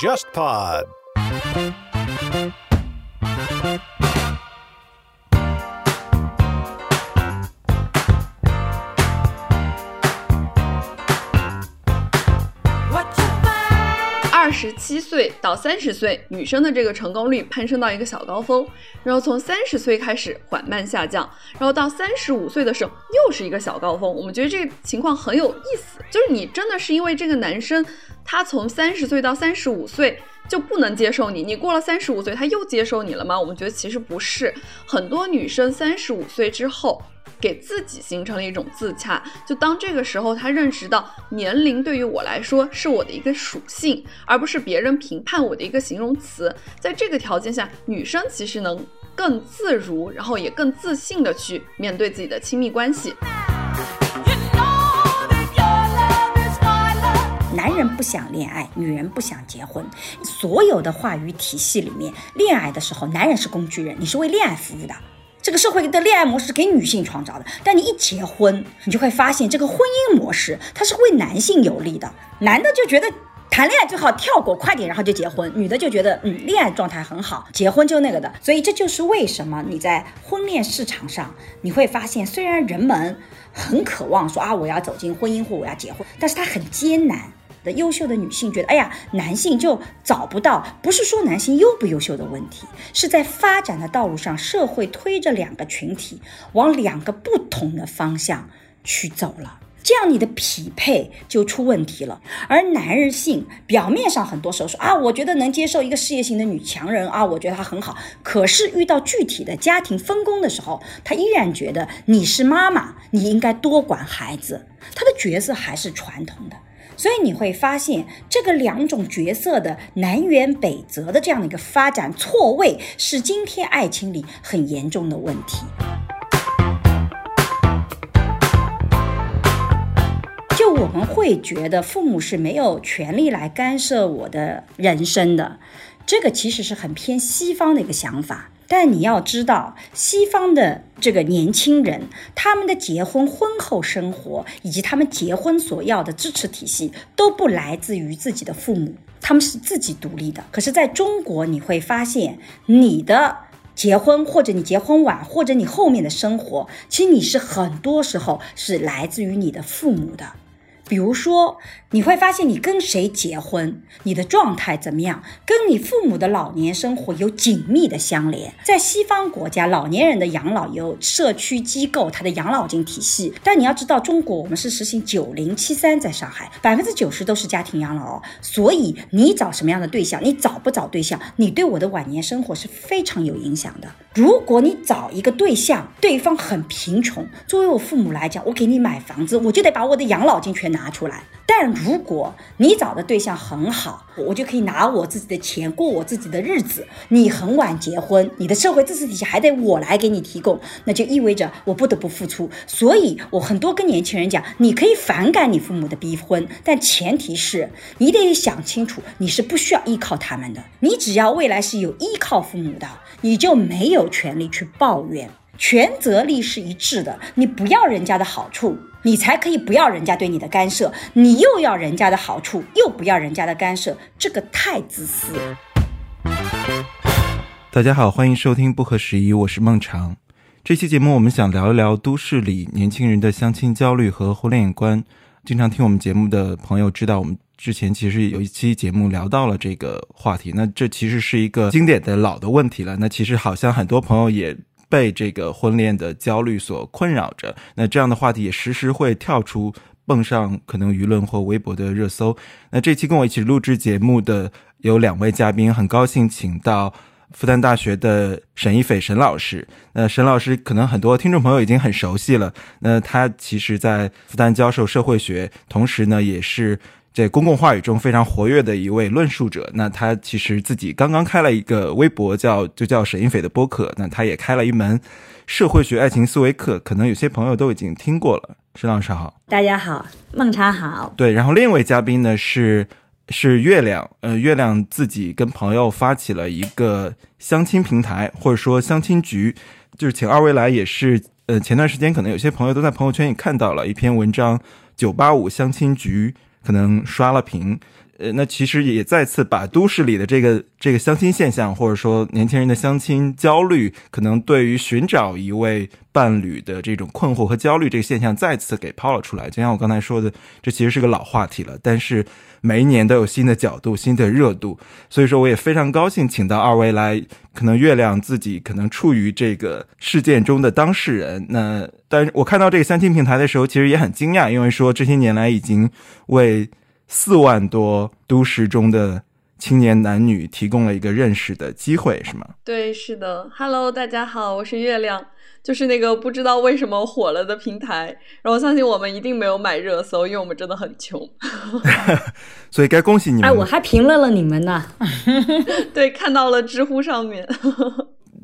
JustPod。十七岁到三十岁，女生的这个成功率攀升到一个小高峰，然后从三十岁开始缓慢下降，然后到三十五岁的时候又是一个小高峰。我们觉得这个情况很有意思，就是你真的是因为这个男生，他从三十岁到三十五岁就不能接受你，你过了三十五岁他又接受你了吗？我们觉得其实不是，很多女生三十五岁之后。给自己形成了一种自洽，就当这个时候，他认识到年龄对于我来说是我的一个属性，而不是别人评判我的一个形容词。在这个条件下，女生其实能更自如，然后也更自信的去面对自己的亲密关系。男人不想恋爱，女人不想结婚，所有的话语体系里面，恋爱的时候，男人是工具人，你是为恋爱服务的。这个社会的恋爱模式给女性创造的，但你一结婚，你就会发现这个婚姻模式它是为男性有利的。男的就觉得谈恋爱最好跳过快点，然后就结婚；女的就觉得嗯，恋爱状态很好，结婚就那个的。所以这就是为什么你在婚恋市场上，你会发现虽然人们很渴望说啊我要走进婚姻或我要结婚，但是它很艰难。的优秀的女性觉得，哎呀，男性就找不到，不是说男性优不优秀的问题，是在发展的道路上，社会推着两个群体往两个不同的方向去走了，这样你的匹配就出问题了。而男人性表面上很多时候说啊，我觉得能接受一个事业型的女强人啊，我觉得她很好，可是遇到具体的家庭分工的时候，他依然觉得你是妈妈，你应该多管孩子，他的角色还是传统的。所以你会发现，这个两种角色的南辕北辙的这样的一个发展错位，是今天爱情里很严重的问题。就我们会觉得父母是没有权利来干涉我的人生的，这个其实是很偏西方的一个想法。但你要知道，西方的这个年轻人，他们的结婚婚后生活以及他们结婚所要的支持体系，都不来自于自己的父母，他们是自己独立的。可是，在中国，你会发现，你的结婚或者你结婚晚，或者你后面的生活，其实你是很多时候是来自于你的父母的。比如说，你会发现你跟谁结婚，你的状态怎么样，跟你父母的老年生活有紧密的相连。在西方国家，老年人的养老有社区机构，它的养老金体系。但你要知道，中国我们是实行九零七三，在上海百分之九十都是家庭养老。所以你找什么样的对象，你找不找对象，你对我的晚年生活是非常有影响的。如果你找一个对象，对方很贫穷，作为我父母来讲，我给你买房子，我就得把我的养老金全。拿出来，但如果你找的对象很好，我就可以拿我自己的钱过我自己的日子。你很晚结婚，你的社会支持体系还得我来给你提供，那就意味着我不得不付出。所以我很多跟年轻人讲，你可以反感你父母的逼婚，但前提是你得想清楚，你是不需要依靠他们的。你只要未来是有依靠父母的，你就没有权利去抱怨。权责力是一致的，你不要人家的好处。你才可以不要人家对你的干涉，你又要人家的好处，又不要人家的干涉，这个太自私。大家好，欢迎收听不合时宜，我是孟尝。这期节目我们想聊一聊都市里年轻人的相亲焦虑和婚恋观。经常听我们节目的朋友知道，我们之前其实有一期节目聊到了这个话题。那这其实是一个经典的老的问题了。那其实好像很多朋友也。被这个婚恋的焦虑所困扰着，那这样的话题也时时会跳出蹦上可能舆论或微博的热搜。那这期跟我一起录制节目的有两位嘉宾，很高兴请到复旦大学的沈一斐沈老师。那沈老师可能很多听众朋友已经很熟悉了，那他其实在复旦教授社会学，同时呢也是。在公共话语中非常活跃的一位论述者，那他其实自己刚刚开了一个微博，叫就叫沈一斐的播客。那他也开了一门社会学爱情思维课，可能有些朋友都已经听过了。沈老师好，大家好，孟茶好。对，然后另一位嘉宾呢是是月亮，呃，月亮自己跟朋友发起了一个相亲平台，或者说相亲局，就是请二位来，也是呃前段时间可能有些朋友都在朋友圈也看到了一篇文章。九八五相亲局可能刷了屏。呃，那其实也再次把都市里的这个这个相亲现象，或者说年轻人的相亲焦虑，可能对于寻找一位伴侣的这种困惑和焦虑这个现象再次给抛了出来。就像我刚才说的，这其实是个老话题了，但是每一年都有新的角度、新的热度，所以说我也非常高兴请到二位来。可能月亮自己可能处于这个事件中的当事人。那但是我看到这个相亲平台的时候，其实也很惊讶，因为说这些年来已经为。四万多都市中的青年男女提供了一个认识的机会，是吗？对，是的。Hello，大家好，我是月亮，就是那个不知道为什么火了的平台。然后相信我们一定没有买热搜，因为我们真的很穷。所以该恭喜你们。哎，我还评论了你们呢。对，看到了知乎上面。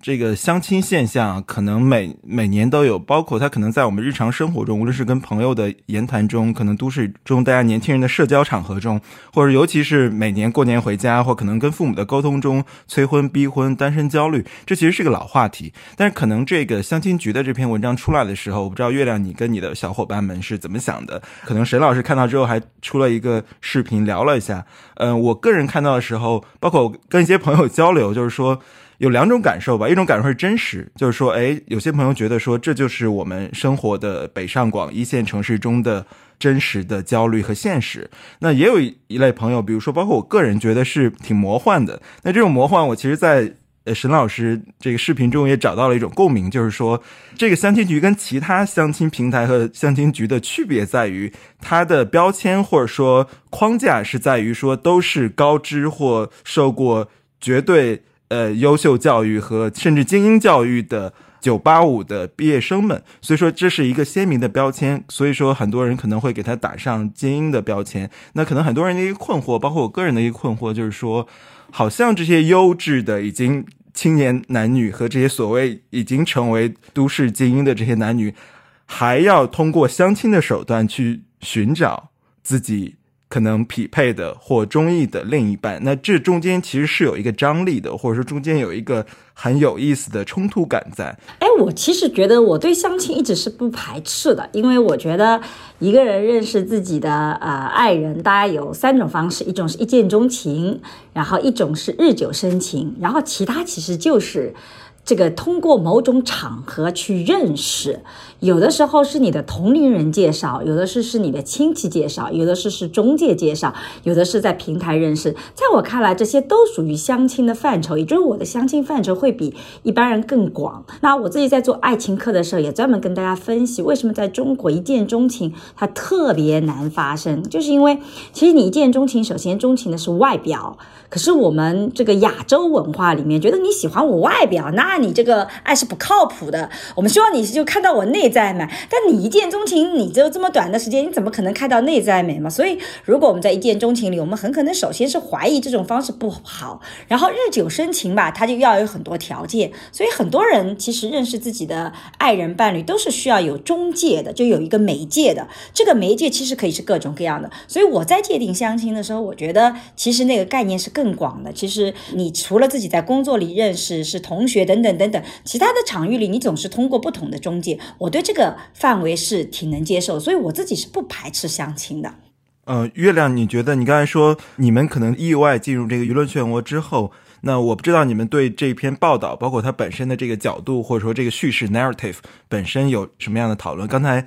这个相亲现象可能每每年都有，包括它可能在我们日常生活中，无论是跟朋友的言谈中，可能都市中大家年轻人的社交场合中，或者尤其是每年过年回家，或可能跟父母的沟通中，催婚、逼婚、单身焦虑，这其实是个老话题。但是可能这个相亲局的这篇文章出来的时候，我不知道月亮你跟你的小伙伴们是怎么想的？可能沈老师看到之后还出了一个视频聊了一下。嗯，我个人看到的时候，包括跟一些朋友交流，就是说。有两种感受吧，一种感受是真实，就是说，哎，有些朋友觉得说，这就是我们生活的北上广一线城市中的真实的焦虑和现实。那也有一类朋友，比如说，包括我个人觉得是挺魔幻的。那这种魔幻，我其实，在呃沈老师这个视频中也找到了一种共鸣，就是说，这个相亲局跟其他相亲平台和相亲局的区别在于，它的标签或者说框架是在于说，都是高知或受过绝对。呃，优秀教育和甚至精英教育的九八五的毕业生们，所以说这是一个鲜明的标签。所以说，很多人可能会给他打上精英的标签。那可能很多人的一个困惑，包括我个人的一个困惑，就是说，好像这些优质的已经青年男女和这些所谓已经成为都市精英的这些男女，还要通过相亲的手段去寻找自己。可能匹配的或中意的另一半，那这中间其实是有一个张力的，或者说中间有一个很有意思的冲突感在。哎，我其实觉得我对相亲一直是不排斥的，因为我觉得一个人认识自己的呃爱人，大概有三种方式：一种是一见钟情，然后一种是日久生情，然后其他其实就是。这个通过某种场合去认识，有的时候是你的同龄人介绍，有的是是你的亲戚介绍，有的是是中介介绍，有的是在平台认识。在我看来，这些都属于相亲的范畴，也就是我的相亲范畴会比一般人更广。那我自己在做爱情课的时候，也专门跟大家分析，为什么在中国一见钟情它特别难发生，就是因为其实你一见钟情，首先钟情的是外表。可是我们这个亚洲文化里面，觉得你喜欢我外表，那你这个爱是不靠谱的。我们希望你就看到我内内在美，但你一见钟情，你只有这么短的时间，你怎么可能看到内在美嘛？所以，如果我们在一见钟情里，我们很可能首先是怀疑这种方式不好，然后日久生情吧，他就要有很多条件。所以，很多人其实认识自己的爱人伴侣都是需要有中介的，就有一个媒介的。这个媒介其实可以是各种各样的。所以我在界定相亲的时候，我觉得其实那个概念是。更广的，其实你除了自己在工作里认识是同学等等等等，其他的场域里你总是通过不同的中介。我这个范围是挺能接受，所以我自己是不排斥相亲的。呃，月亮，你觉得你刚才说你们可能意外进入这个舆论漩涡之后，那我不知道你们对这篇报道，包括它本身的这个角度，或者说这个叙事 narrative 本身有什么样的讨论？刚才。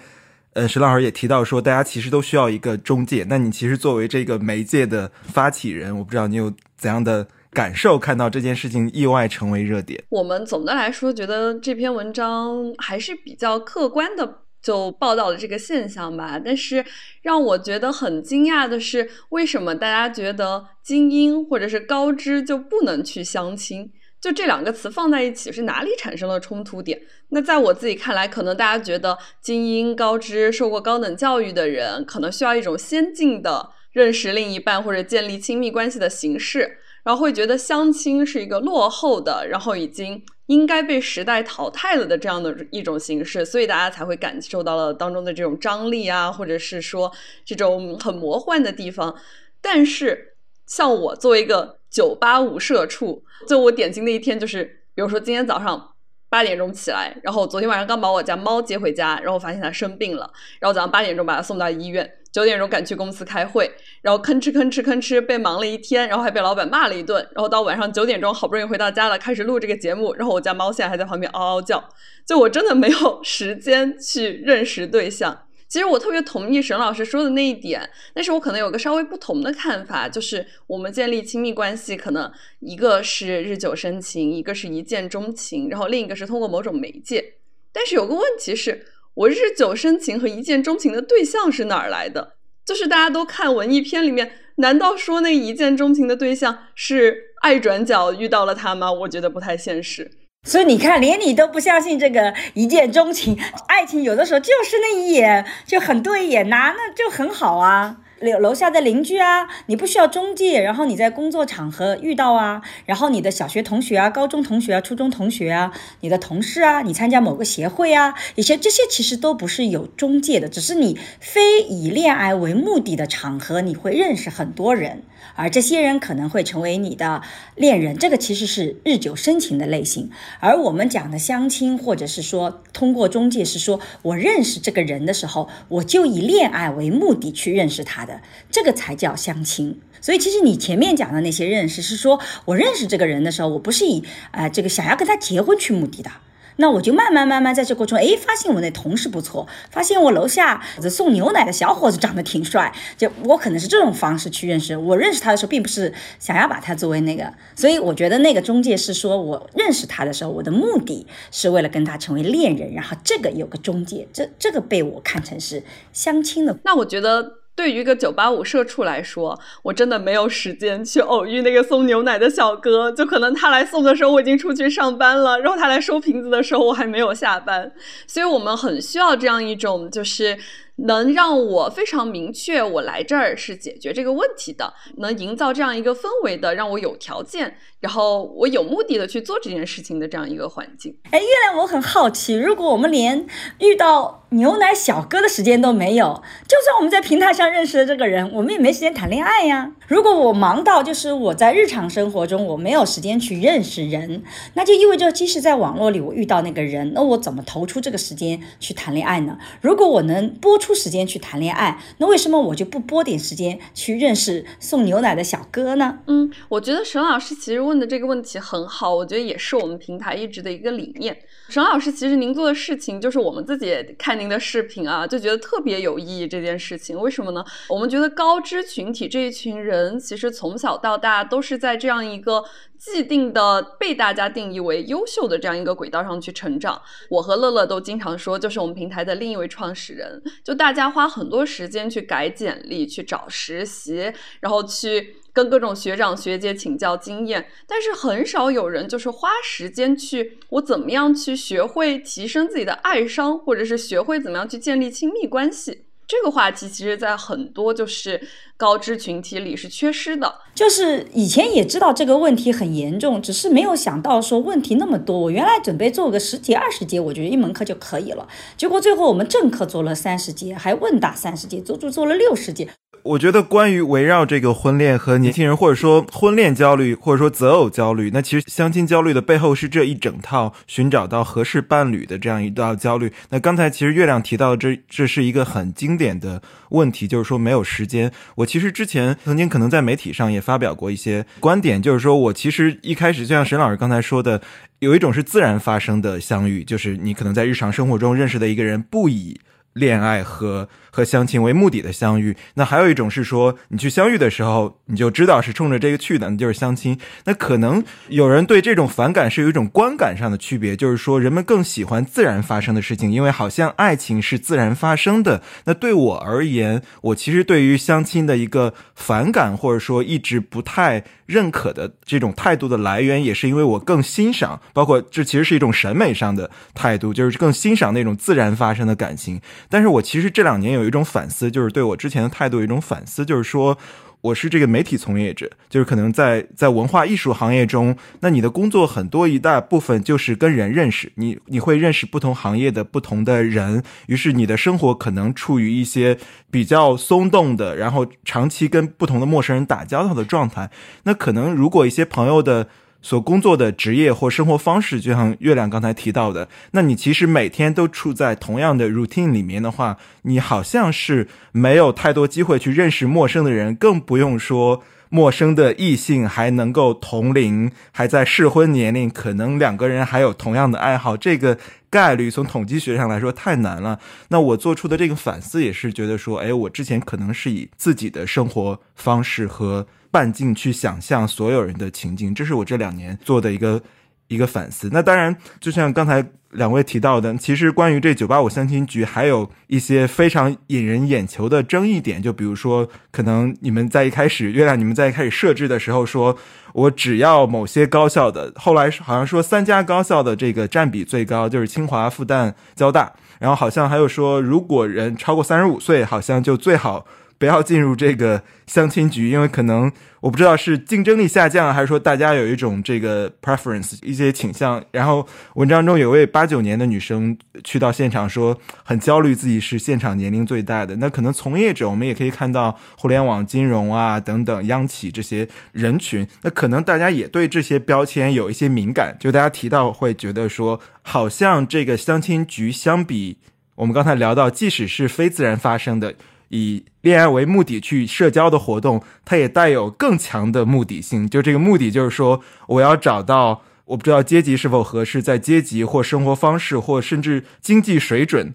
呃，石老师也提到说，大家其实都需要一个中介。那你其实作为这个媒介的发起人，我不知道你有怎样的感受，看到这件事情意外成为热点。我们总的来说觉得这篇文章还是比较客观的，就报道了这个现象吧。但是让我觉得很惊讶的是，为什么大家觉得精英或者是高知就不能去相亲？就这两个词放在一起，是哪里产生了冲突点？那在我自己看来，可能大家觉得精英、高知、受过高等教育的人，可能需要一种先进的认识另一半或者建立亲密关系的形式，然后会觉得相亲是一个落后的，然后已经应该被时代淘汰了的这样的一种形式，所以大家才会感受到了当中的这种张力啊，或者是说这种很魔幻的地方。但是，像我作为一个九八五社畜。就我典型的一天就是，比如说今天早上八点钟起来，然后昨天晚上刚把我家猫接回家，然后发现它生病了，然后早上八点钟把它送到医院，九点钟赶去公司开会，然后吭哧吭哧吭哧被忙了一天，然后还被老板骂了一顿，然后到晚上九点钟好不容易回到家了，开始录这个节目，然后我家猫现在还在旁边嗷嗷叫，就我真的没有时间去认识对象。其实我特别同意沈老师说的那一点，但是我可能有个稍微不同的看法，就是我们建立亲密关系，可能一个是日久生情，一个是一见钟情，然后另一个是通过某种媒介。但是有个问题是，我日久生情和一见钟情的对象是哪儿来的？就是大家都看文艺片里面，难道说那一见钟情的对象是爱转角遇到了他吗？我觉得不太现实。所以你看，连你都不相信这个一见钟情，爱情有的时候就是那一眼就很对眼呐，那就很好啊。楼楼下的邻居啊，你不需要中介，然后你在工作场合遇到啊，然后你的小学同学啊、高中同学啊、初中同学啊、你的同事啊，你参加某个协会啊，一些这些其实都不是有中介的，只是你非以恋爱为目的的场合，你会认识很多人。而这些人可能会成为你的恋人，这个其实是日久生情的类型。而我们讲的相亲，或者是说通过中介，是说我认识这个人的时候，我就以恋爱为目的去认识他的，这个才叫相亲。所以，其实你前面讲的那些认识，是说我认识这个人的时候，我不是以啊这个想要跟他结婚去目的的。那我就慢慢慢慢在这过程中，哎，发现我那同事不错，发现我楼下送牛奶的小伙子长得挺帅，就我可能是这种方式去认识。我认识他的时候，并不是想要把他作为那个，所以我觉得那个中介是说我认识他的时候，我的目的是为了跟他成为恋人，然后这个有个中介，这这个被我看成是相亲的。那我觉得。对于一个九八五社畜来说，我真的没有时间去偶遇那个送牛奶的小哥。就可能他来送的时候，我已经出去上班了；然后他来收瓶子的时候，我还没有下班。所以我们很需要这样一种，就是。能让我非常明确，我来这儿是解决这个问题的，能营造这样一个氛围的，让我有条件，然后我有目的的去做这件事情的这样一个环境。哎，月亮，我很好奇，如果我们连遇到牛奶小哥的时间都没有，就算我们在平台上认识的这个人，我们也没时间谈恋爱呀。如果我忙到就是我在日常生活中我没有时间去认识人，那就意味着即使在网络里我遇到那个人，那我怎么投出这个时间去谈恋爱呢？如果我能播出。出时间去谈恋爱，那为什么我就不拨点时间去认识送牛奶的小哥呢？嗯，我觉得沈老师其实问的这个问题很好，我觉得也是我们平台一直的一个理念。沈老师，其实您做的事情就是我们自己看您的视频啊，就觉得特别有意义。这件事情为什么呢？我们觉得高知群体这一群人，其实从小到大都是在这样一个。既定的被大家定义为优秀的这样一个轨道上去成长，我和乐乐都经常说，就是我们平台的另一位创始人。就大家花很多时间去改简历、去找实习，然后去跟各种学长学姐请教经验，但是很少有人就是花时间去我怎么样去学会提升自己的爱商，或者是学会怎么样去建立亲密关系。这个话题其实，在很多就是高知群体里是缺失的。就是以前也知道这个问题很严重，只是没有想到说问题那么多。我原来准备做个十节、二十节，我觉得一门课就可以了。结果最后我们正课做了三十节，还问答三十节，足足做了六十节。我觉得关于围绕这个婚恋和年轻人，或者说婚恋焦虑，或者说择偶焦虑，那其实相亲焦虑的背后是这一整套寻找到合适伴侣的这样一道焦虑。那刚才其实月亮提到这这是一个很经典的问题，就是说没有时间。我其实之前曾经可能在媒体上也发表过一些观点，就是说我其实一开始就像沈老师刚才说的，有一种是自然发生的相遇，就是你可能在日常生活中认识的一个人，不以恋爱和。和相亲为目的的相遇，那还有一种是说，你去相遇的时候，你就知道是冲着这个去的，那就是相亲。那可能有人对这种反感是有一种观感上的区别，就是说人们更喜欢自然发生的事情，因为好像爱情是自然发生的。那对我而言，我其实对于相亲的一个反感，或者说一直不太认可的这种态度的来源，也是因为我更欣赏，包括这其实是一种审美上的态度，就是更欣赏那种自然发生的感情。但是我其实这两年有。一种反思，就是对我之前的态度有一种反思，就是说，我是这个媒体从业者，就是可能在在文化艺术行业中，那你的工作很多一大部分就是跟人认识，你你会认识不同行业的不同的人，于是你的生活可能处于一些比较松动的，然后长期跟不同的陌生人打交道的状态。那可能如果一些朋友的所工作的职业或生活方式，就像月亮刚才提到的，那你其实每天都处在同样的 routine 里面的话，你好像是没有太多机会去认识陌生的人，更不用说。陌生的异性还能够同龄，还在适婚年龄，可能两个人还有同样的爱好，这个概率从统计学上来说太难了。那我做出的这个反思也是觉得说，哎，我之前可能是以自己的生活方式和半径去想象所有人的情境，这是我这两年做的一个一个反思。那当然，就像刚才。两位提到的，其实关于这九八五相亲局，还有一些非常引人眼球的争议点，就比如说，可能你们在一开始，月亮你们在一开始设置的时候，说我只要某些高校的，后来好像说三家高校的这个占比最高，就是清华、复旦、交大，然后好像还有说，如果人超过三十五岁，好像就最好。不要进入这个相亲局，因为可能我不知道是竞争力下降，还是说大家有一种这个 preference 一些倾向。然后文章中有位八九年的女生去到现场，说很焦虑，自己是现场年龄最大的。那可能从业者我们也可以看到互联网金融啊等等央企这些人群，那可能大家也对这些标签有一些敏感，就大家提到会觉得说，好像这个相亲局相比我们刚才聊到，即使是非自然发生的。以恋爱为目的去社交的活动，它也带有更强的目的性。就这个目的，就是说，我要找到我不知道阶级是否合适，在阶级或生活方式或甚至经济水准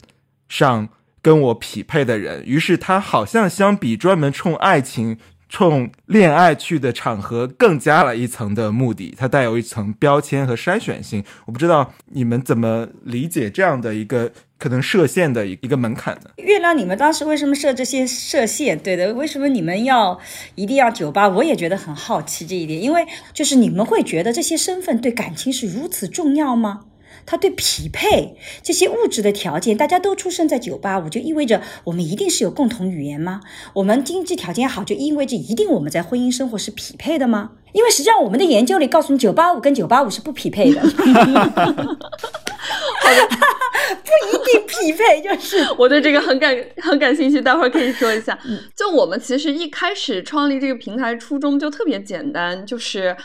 上跟我匹配的人。于是，他好像相比专门冲爱情。冲恋爱去的场合更加了一层的目的，它带有一层标签和筛选性。我不知道你们怎么理解这样的一个可能设限的一个门槛呢？月亮，你们当时为什么设这些设限？对的，为什么你们要一定要酒吧？我也觉得很好奇这一点，因为就是你们会觉得这些身份对感情是如此重要吗？他对匹配这些物质的条件，大家都出生在九八五，就意味着我们一定是有共同语言吗？我们经济条件好，就意味着一定我们在婚姻生活是匹配的吗？因为实际上我们的研究里告诉你，九八五跟九八五是不匹配的，不一定匹配。就是我对这个很感很感兴趣，待会儿可以说一下。就我们其实一开始创立这个平台初衷就特别简单，就是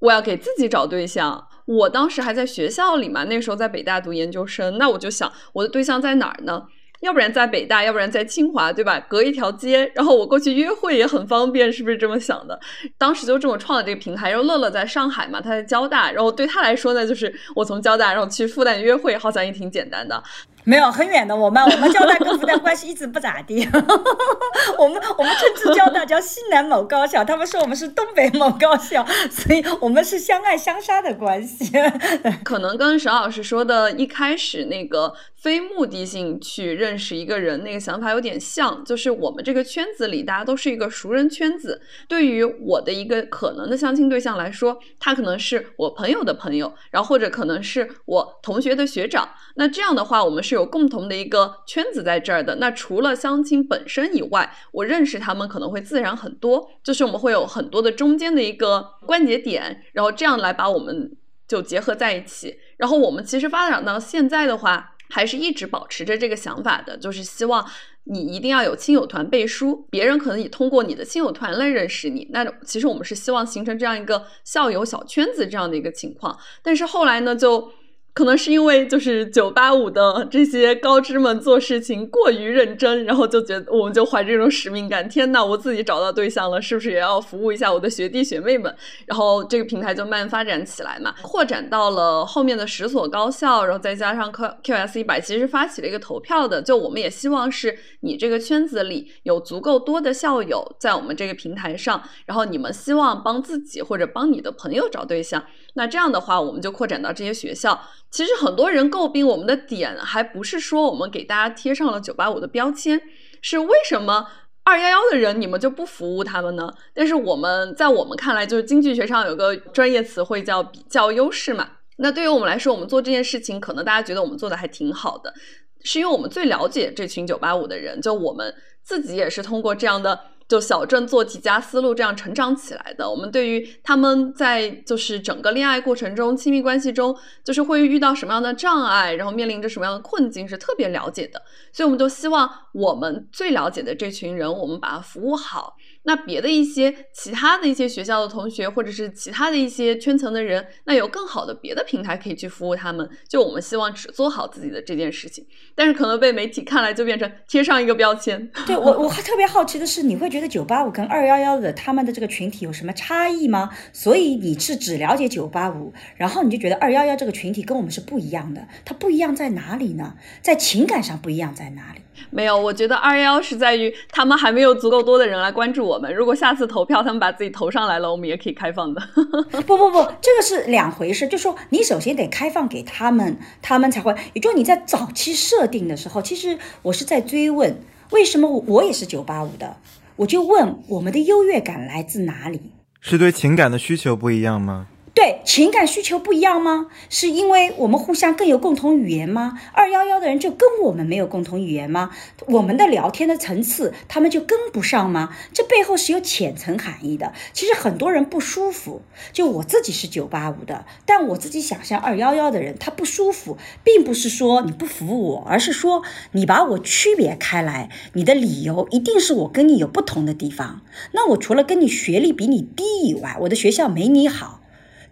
我要给自己找对象。我当时还在学校里嘛，那时候在北大读研究生，那我就想我的对象在哪儿呢？要不然在北大，要不然在清华，对吧？隔一条街，然后我过去约会也很方便，是不是这么想的？当时就这么创了这个平台。然后乐乐在上海嘛，他在交大，然后对他来说呢，就是我从交大然后去复旦约会，好像也挺简单的。没有很远的，我们 我们交大跟复旦关系一直不咋地。我们我们甚至交大叫西南某高校，他们说我们是东北某高校，所以我们是相爱相杀的关系。可能跟沈老师说的一开始那个非目的性去认识一个人那个想法有点像，就是我们这个圈子里大家都是一个熟人圈子。对于我的一个可能的相亲对象来说，他可能是我朋友的朋友，然后或者可能是我同学的学长。那这样的话，我们是。有共同的一个圈子在这儿的，那除了相亲本身以外，我认识他们可能会自然很多，就是我们会有很多的中间的一个关节点，然后这样来把我们就结合在一起。然后我们其实发展到现在的话，还是一直保持着这个想法的，就是希望你一定要有亲友团背书，别人可能也通过你的亲友团来认识你。那其实我们是希望形成这样一个校友小圈子这样的一个情况，但是后来呢，就。可能是因为就是九八五的这些高知们做事情过于认真，然后就觉得我们就怀着这种使命感。天呐，我自己找到对象了，是不是也要服务一下我的学弟学妹们？然后这个平台就慢慢发展起来嘛，扩展到了后面的十所高校，然后再加上 Q Q S 一百，其实发起了一个投票的。就我们也希望是你这个圈子里有足够多的校友在我们这个平台上，然后你们希望帮自己或者帮你的朋友找对象，那这样的话我们就扩展到这些学校。其实很多人诟病我们的点，还不是说我们给大家贴上了九八五的标签，是为什么二幺幺的人你们就不服务他们呢？但是我们在我们看来，就是经济学上有个专业词汇叫比较优势嘛。那对于我们来说，我们做这件事情，可能大家觉得我们做的还挺好的，是因为我们最了解这群九八五的人，就我们自己也是通过这样的。就小镇做题家思路这样成长起来的。我们对于他们在就是整个恋爱过程中、亲密关系中，就是会遇到什么样的障碍，然后面临着什么样的困境，是特别了解的。所以我们就希望我们最了解的这群人，我们把它服务好。那别的一些其他的一些学校的同学，或者是其他的一些圈层的人，那有更好的别的平台可以去服务他们。就我们希望只做好自己的这件事情，但是可能被媒体看来就变成贴上一个标签。对我，我还特别好奇的是，你会觉得九八五跟二幺幺的他们的这个群体有什么差异吗？所以你是只了解九八五，然后你就觉得二幺幺这个群体跟我们是不一样的，它不一样在哪里呢？在情感上不一样在哪里？没有，我觉得二幺幺是在于他们还没有足够多的人来关注我们。如果下次投票他们把自己投上来了，我们也可以开放的。不不不，这个是两回事。就说你首先得开放给他们，他们才会。也就你在早期设定的时候，其实我是在追问，为什么我也是九八五的？我就问我们的优越感来自哪里？是对情感的需求不一样吗？对情感需求不一样吗？是因为我们互相更有共同语言吗？二幺幺的人就跟我们没有共同语言吗？我们的聊天的层次他们就跟不上吗？这背后是有浅层含义的。其实很多人不舒服，就我自己是九八五的，但我自己想象二幺幺的人他不舒服，并不是说你不服我，而是说你把我区别开来，你的理由一定是我跟你有不同的地方。那我除了跟你学历比你低以外，我的学校没你好。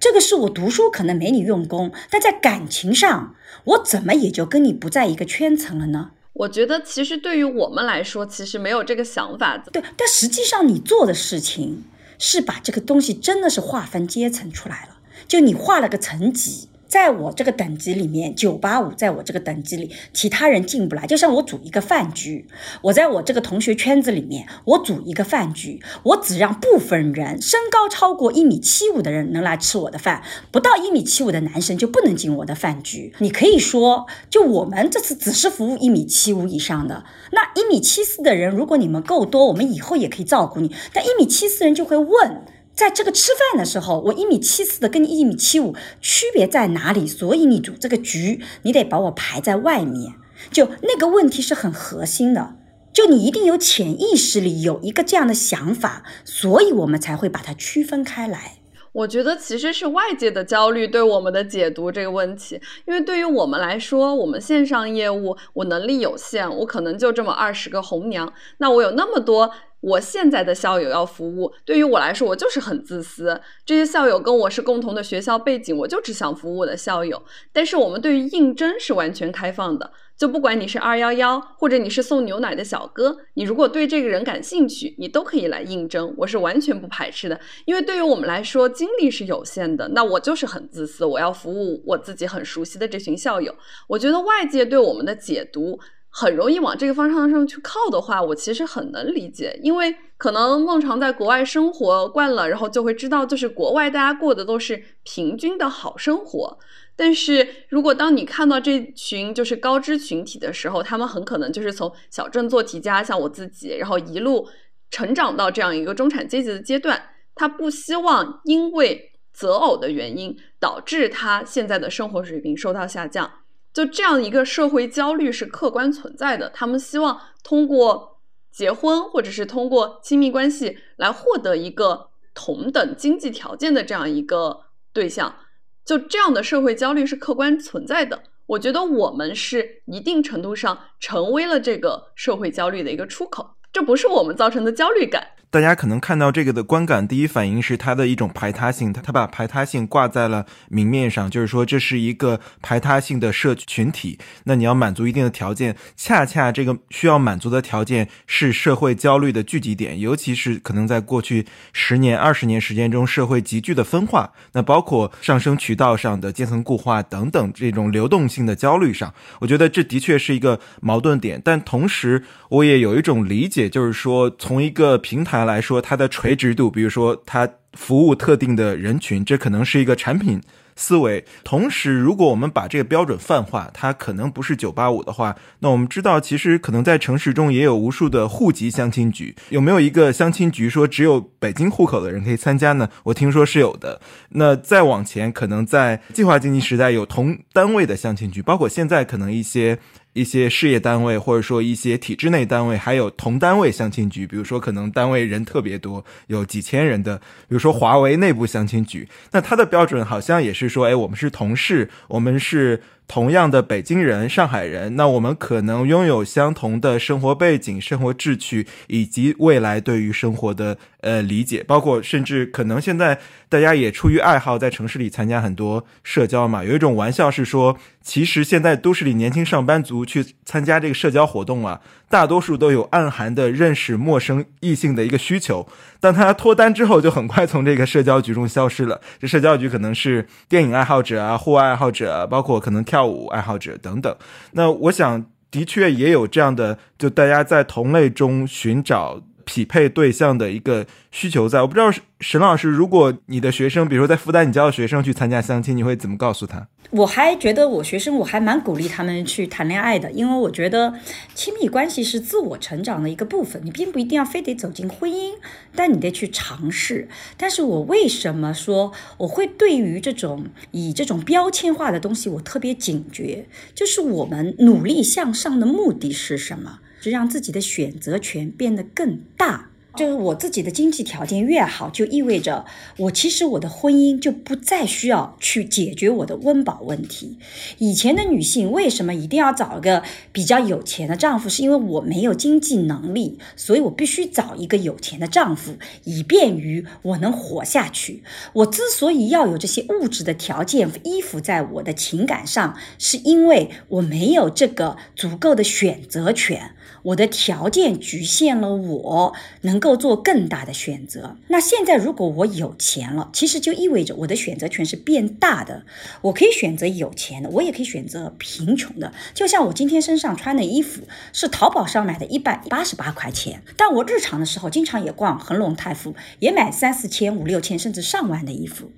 这个是我读书可能没你用功，但在感情上，我怎么也就跟你不在一个圈层了呢？我觉得其实对于我们来说，其实没有这个想法的。对，但实际上你做的事情是把这个东西真的是划分阶层出来了，就你画了个层级。在我这个等级里面，九八五，在我这个等级里，其他人进不来。就像我组一个饭局，我在我这个同学圈子里面，我组一个饭局，我只让部分人身高超过一米七五的人能来吃我的饭，不到一米七五的男生就不能进我的饭局。你可以说，就我们这次只是服务一米七五以上的，那一米七四的人，如果你们够多，我们以后也可以照顾你。但一米七四人就会问。在这个吃饭的时候，我一米七四的跟你一米七五区别在哪里？所以你组这个局，你得把我排在外面。就那个问题是很核心的，就你一定有潜意识里有一个这样的想法，所以我们才会把它区分开来。我觉得其实是外界的焦虑对我们的解读这个问题，因为对于我们来说，我们线上业务我能力有限，我可能就这么二十个红娘，那我有那么多。我现在的校友要服务，对于我来说，我就是很自私。这些校友跟我是共同的学校背景，我就只想服务我的校友。但是我们对于应征是完全开放的，就不管你是二幺幺，或者你是送牛奶的小哥，你如果对这个人感兴趣，你都可以来应征，我是完全不排斥的。因为对于我们来说，精力是有限的，那我就是很自私，我要服务我自己很熟悉的这群校友。我觉得外界对我们的解读。很容易往这个方向上去靠的话，我其实很能理解，因为可能孟尝在国外生活惯了，然后就会知道，就是国外大家过的都是平均的好生活。但是如果当你看到这群就是高知群体的时候，他们很可能就是从小镇做题家，像我自己，然后一路成长到这样一个中产阶级的阶段，他不希望因为择偶的原因导致他现在的生活水平受到下降。就这样一个社会焦虑是客观存在的，他们希望通过结婚或者是通过亲密关系来获得一个同等经济条件的这样一个对象，就这样的社会焦虑是客观存在的。我觉得我们是一定程度上成为了这个社会焦虑的一个出口，这不是我们造成的焦虑感。大家可能看到这个的观感，第一反应是它的一种排他性，它它把排他性挂在了明面上，就是说这是一个排他性的社群体。那你要满足一定的条件，恰恰这个需要满足的条件是社会焦虑的聚集点，尤其是可能在过去十年、二十年时间中，社会急剧的分化，那包括上升渠道上的阶层固化等等这种流动性的焦虑上，我觉得这的确是一个矛盾点。但同时，我也有一种理解，就是说从一个平台。来说，它的垂直度，比如说它服务特定的人群，这可能是一个产品思维。同时，如果我们把这个标准泛化，它可能不是九八五的话，那我们知道，其实可能在城市中也有无数的户籍相亲局。有没有一个相亲局说只有北京户口的人可以参加呢？我听说是有的。那再往前，可能在计划经济时代有同单位的相亲局，包括现在可能一些。一些事业单位，或者说一些体制内单位，还有同单位相亲局，比如说可能单位人特别多，有几千人的，比如说华为内部相亲局，那它的标准好像也是说，哎，我们是同事，我们是。同样的北京人、上海人，那我们可能拥有相同的生活背景、生活志趣，以及未来对于生活的呃理解，包括甚至可能现在大家也出于爱好，在城市里参加很多社交嘛。有一种玩笑是说，其实现在都市里年轻上班族去参加这个社交活动啊，大多数都有暗含的认识陌生异性的一个需求。但他脱单之后，就很快从这个社交局中消失了。这社交局可能是电影爱好者啊、户外爱好者，啊，包括可能。跳舞爱好者等等，那我想的确也有这样的，就大家在同类中寻找匹配对象的一个需求在。我不知道沈老师，如果你的学生，比如说在复旦你教的学生去参加相亲，你会怎么告诉他？我还觉得我学生我还蛮鼓励他们去谈恋爱的，因为我觉得亲密关系是自我成长的一个部分，你并不一定要非得走进婚姻，但你得去尝试。但是我为什么说我会对于这种以这种标签化的东西我特别警觉？就是我们努力向上的目的是什么？是让自己的选择权变得更大。就是我自己的经济条件越好，就意味着我其实我的婚姻就不再需要去解决我的温饱问题。以前的女性为什么一定要找一个比较有钱的丈夫？是因为我没有经济能力，所以我必须找一个有钱的丈夫，以便于我能活下去。我之所以要有这些物质的条件依附在我的情感上，是因为我没有这个足够的选择权。我的条件局限了我能够做更大的选择。那现在如果我有钱了，其实就意味着我的选择权是变大的。我可以选择有钱的，我也可以选择贫穷的。就像我今天身上穿的衣服是淘宝上买的，一百八十八块钱，但我日常的时候经常也逛恒隆泰富，也买三四千、五六千甚至上万的衣服。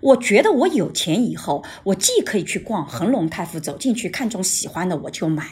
我觉得我有钱以后，我既可以去逛恒隆泰富，走进去看中喜欢的我就买；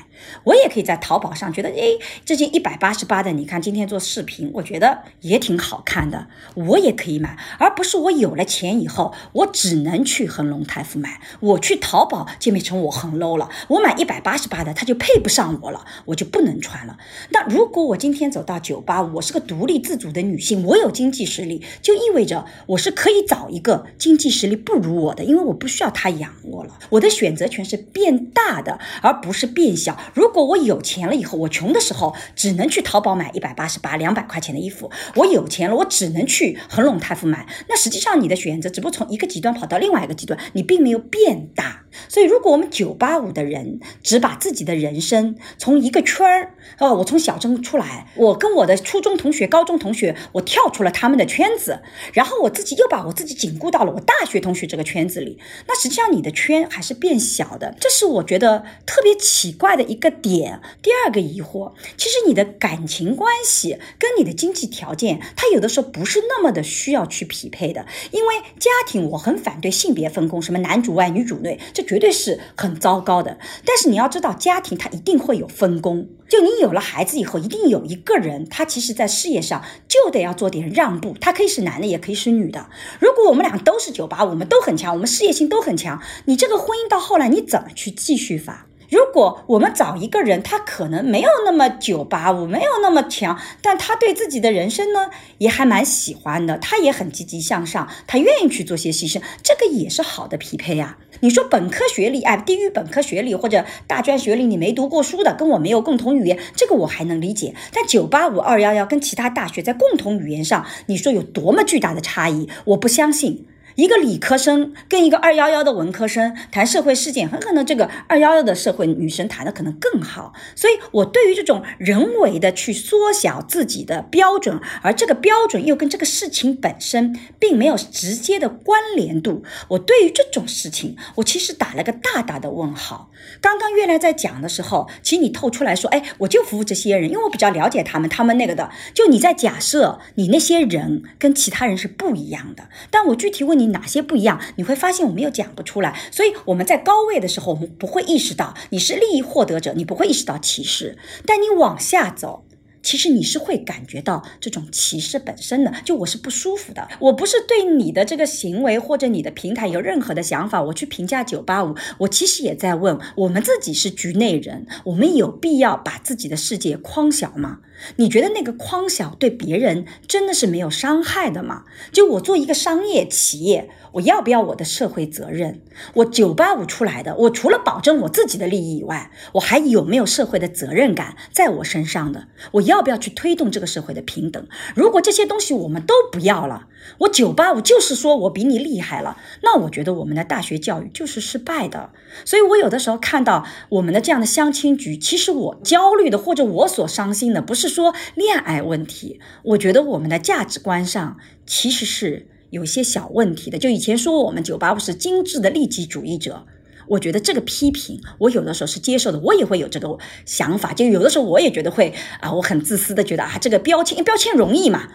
我也可以在淘宝上觉得，哎，这件一百八十八的，你看今天做视频，我觉得也挺好看的，我也可以买。而不是我有了钱以后，我只能去恒隆泰富买，我去淘宝就变成我很 low 了。我买一百八十八的，它就配不上我了，我就不能穿了。那如果我今天走到酒吧，我是个独立自主的女性，我有经济实力，就意味着我是可以找一个经济。实力不如我的，因为我不需要他养我了。我的选择权是变大的，而不是变小。如果我有钱了以后，我穷的时候只能去淘宝买一百八十八、两百块钱的衣服；我有钱了，我只能去恒隆泰富买。那实际上你的选择只不过从一个极端跑到另外一个极端，你并没有变大。所以，如果我们九八五的人只把自己的人生从一个圈儿，哦，我从小镇出来，我跟我的初中同学、高中同学，我跳出了他们的圈子，然后我自己又把我自己紧固到了大学同学这个圈子里，那实际上你的圈还是变小的，这是我觉得特别奇怪的一个点。第二个疑惑，其实你的感情关系跟你的经济条件，它有的时候不是那么的需要去匹配的，因为家庭我很反对性别分工，什么男主外女主内。这绝对是很糟糕的，但是你要知道，家庭它一定会有分工。就你有了孩子以后，一定有一个人，他其实在事业上就得要做点让步。他可以是男的，也可以是女的。如果我们俩都是九八五，我们都很强，我们事业心都很强，你这个婚姻到后来你怎么去继续法？如果我们找一个人，他可能没有那么九八五，没有那么强，但他对自己的人生呢，也还蛮喜欢的，他也很积极向上，他愿意去做些牺牲，这个也是好的匹配呀。你说本科学历，哎，低于本科学历或者大专学历，你没读过书的，跟我没有共同语言，这个我还能理解。但九八五二幺幺跟其他大学在共同语言上，你说有多么巨大的差异，我不相信。一个理科生跟一个二幺幺的文科生谈社会事件，很可能这个二幺幺的社会女生谈的可能更好。所以，我对于这种人为的去缩小自己的标准，而这个标准又跟这个事情本身并没有直接的关联度，我对于这种事情，我其实打了个大大的问号。刚刚月亮在讲的时候，其实你透出来说，哎，我就服务这些人，因为我比较了解他们，他们那个的，就你在假设你那些人跟其他人是不一样的，但我具体问你。哪些不一样？你会发现我们又讲不出来，所以我们在高位的时候，我们不会意识到你是利益获得者，你不会意识到歧视。但你往下走。其实你是会感觉到这种歧视本身的。就我是不舒服的，我不是对你的这个行为或者你的平台有任何的想法，我去评价九八五，我其实也在问我们自己是局内人，我们有必要把自己的世界框小吗？你觉得那个框小对别人真的是没有伤害的吗？就我做一个商业企业，我要不要我的社会责任？我九八五出来的，我除了保证我自己的利益以外，我还有没有社会的责任感在我身上的？我要不要去推动这个社会的平等？如果这些东西我们都不要了，我九八五就是说我比你厉害了，那我觉得我们的大学教育就是失败的。所以我有的时候看到我们的这样的相亲局，其实我焦虑的或者我所伤心的不是。说恋爱问题，我觉得我们的价值观上其实是有一些小问题的。就以前说我们九八五是精致的利己主义者，我觉得这个批评我有的时候是接受的，我也会有这个想法。就有的时候我也觉得会啊，我很自私的觉得啊，这个标签标签容易嘛。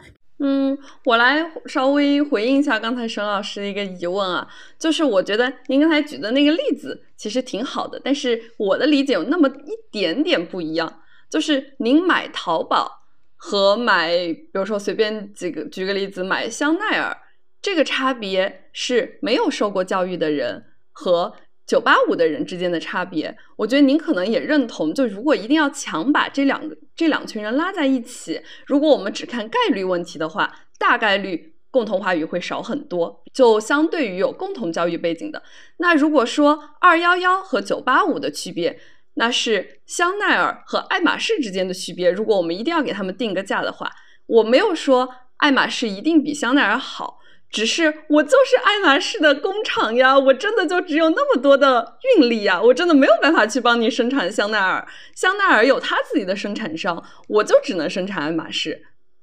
嗯，我来稍微回应一下刚才沈老师的一个疑问啊，就是我觉得您刚才举的那个例子其实挺好的，但是我的理解有那么一点点不一样。就是您买淘宝和买，比如说随便几个举个例子，买香奈儿，这个差别是没有受过教育的人和九八五的人之间的差别。我觉得您可能也认同，就如果一定要强把这两个这两群人拉在一起，如果我们只看概率问题的话，大概率共同话语会少很多。就相对于有共同教育背景的，那如果说二幺幺和九八五的区别。那是香奈儿和爱马仕之间的区别。如果我们一定要给他们定个价的话，我没有说爱马仕一定比香奈儿好，只是我就是爱马仕的工厂呀，我真的就只有那么多的运力呀，我真的没有办法去帮你生产香奈儿。香奈儿有他自己的生产商，我就只能生产爱马仕。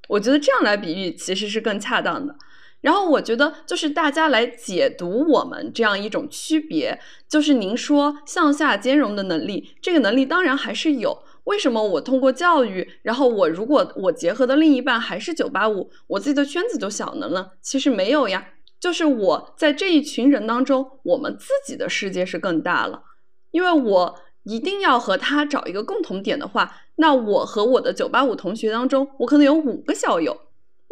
我觉得这样来比喻其实是更恰当的。然后我觉得，就是大家来解读我们这样一种区别，就是您说向下兼容的能力，这个能力当然还是有。为什么我通过教育，然后我如果我结合的另一半还是九八五，我自己的圈子就小了呢？其实没有呀，就是我在这一群人当中，我们自己的世界是更大了。因为我一定要和他找一个共同点的话，那我和我的九八五同学当中，我可能有五个校友。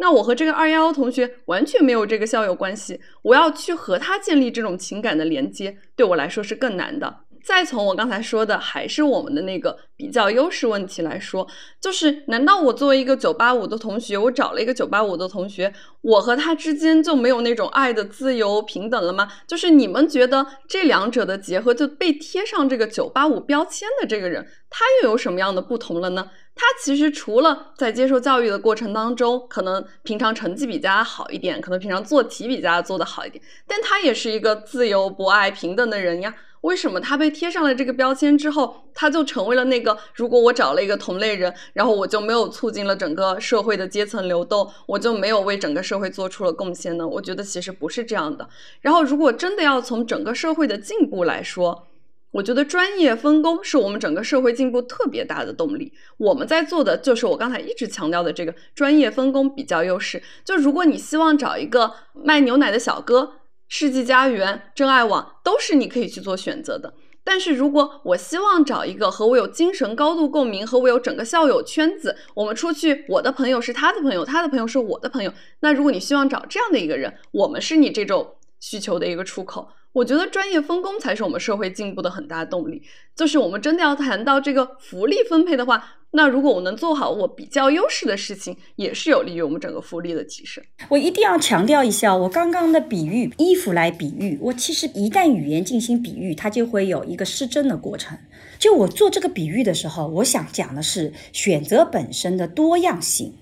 那我和这个二幺幺同学完全没有这个校友关系，我要去和他建立这种情感的连接，对我来说是更难的。再从我刚才说的，还是我们的那个比较优势问题来说，就是难道我作为一个九八五的同学，我找了一个九八五的同学，我和他之间就没有那种爱的自由平等了吗？就是你们觉得这两者的结合就被贴上这个九八五标签的这个人，他又有什么样的不同了呢？他其实除了在接受教育的过程当中，可能平常成绩比较好一点，可能平常做题比较做得好一点，但他也是一个自由、博爱、平等的人呀。为什么他被贴上了这个标签之后，他就成为了那个？如果我找了一个同类人，然后我就没有促进了整个社会的阶层流动，我就没有为整个社会做出了贡献呢？我觉得其实不是这样的。然后，如果真的要从整个社会的进步来说，我觉得专业分工是我们整个社会进步特别大的动力。我们在做的就是我刚才一直强调的这个专业分工比较优势。就如果你希望找一个卖牛奶的小哥。世纪佳缘、真爱网都是你可以去做选择的。但是如果我希望找一个和我有精神高度共鸣、和我有整个校友圈子，我们出去，我的朋友是他的朋友，他的朋友是我的朋友。那如果你希望找这样的一个人，我们是你这种需求的一个出口。我觉得专业分工才是我们社会进步的很大动力。就是我们真的要谈到这个福利分配的话。那如果我能做好我比较优势的事情，也是有利于我们整个福利的提升。我一定要强调一下，我刚刚的比喻衣服来比喻，我其实一旦语言进行比喻，它就会有一个失真的过程。就我做这个比喻的时候，我想讲的是选择本身的多样性。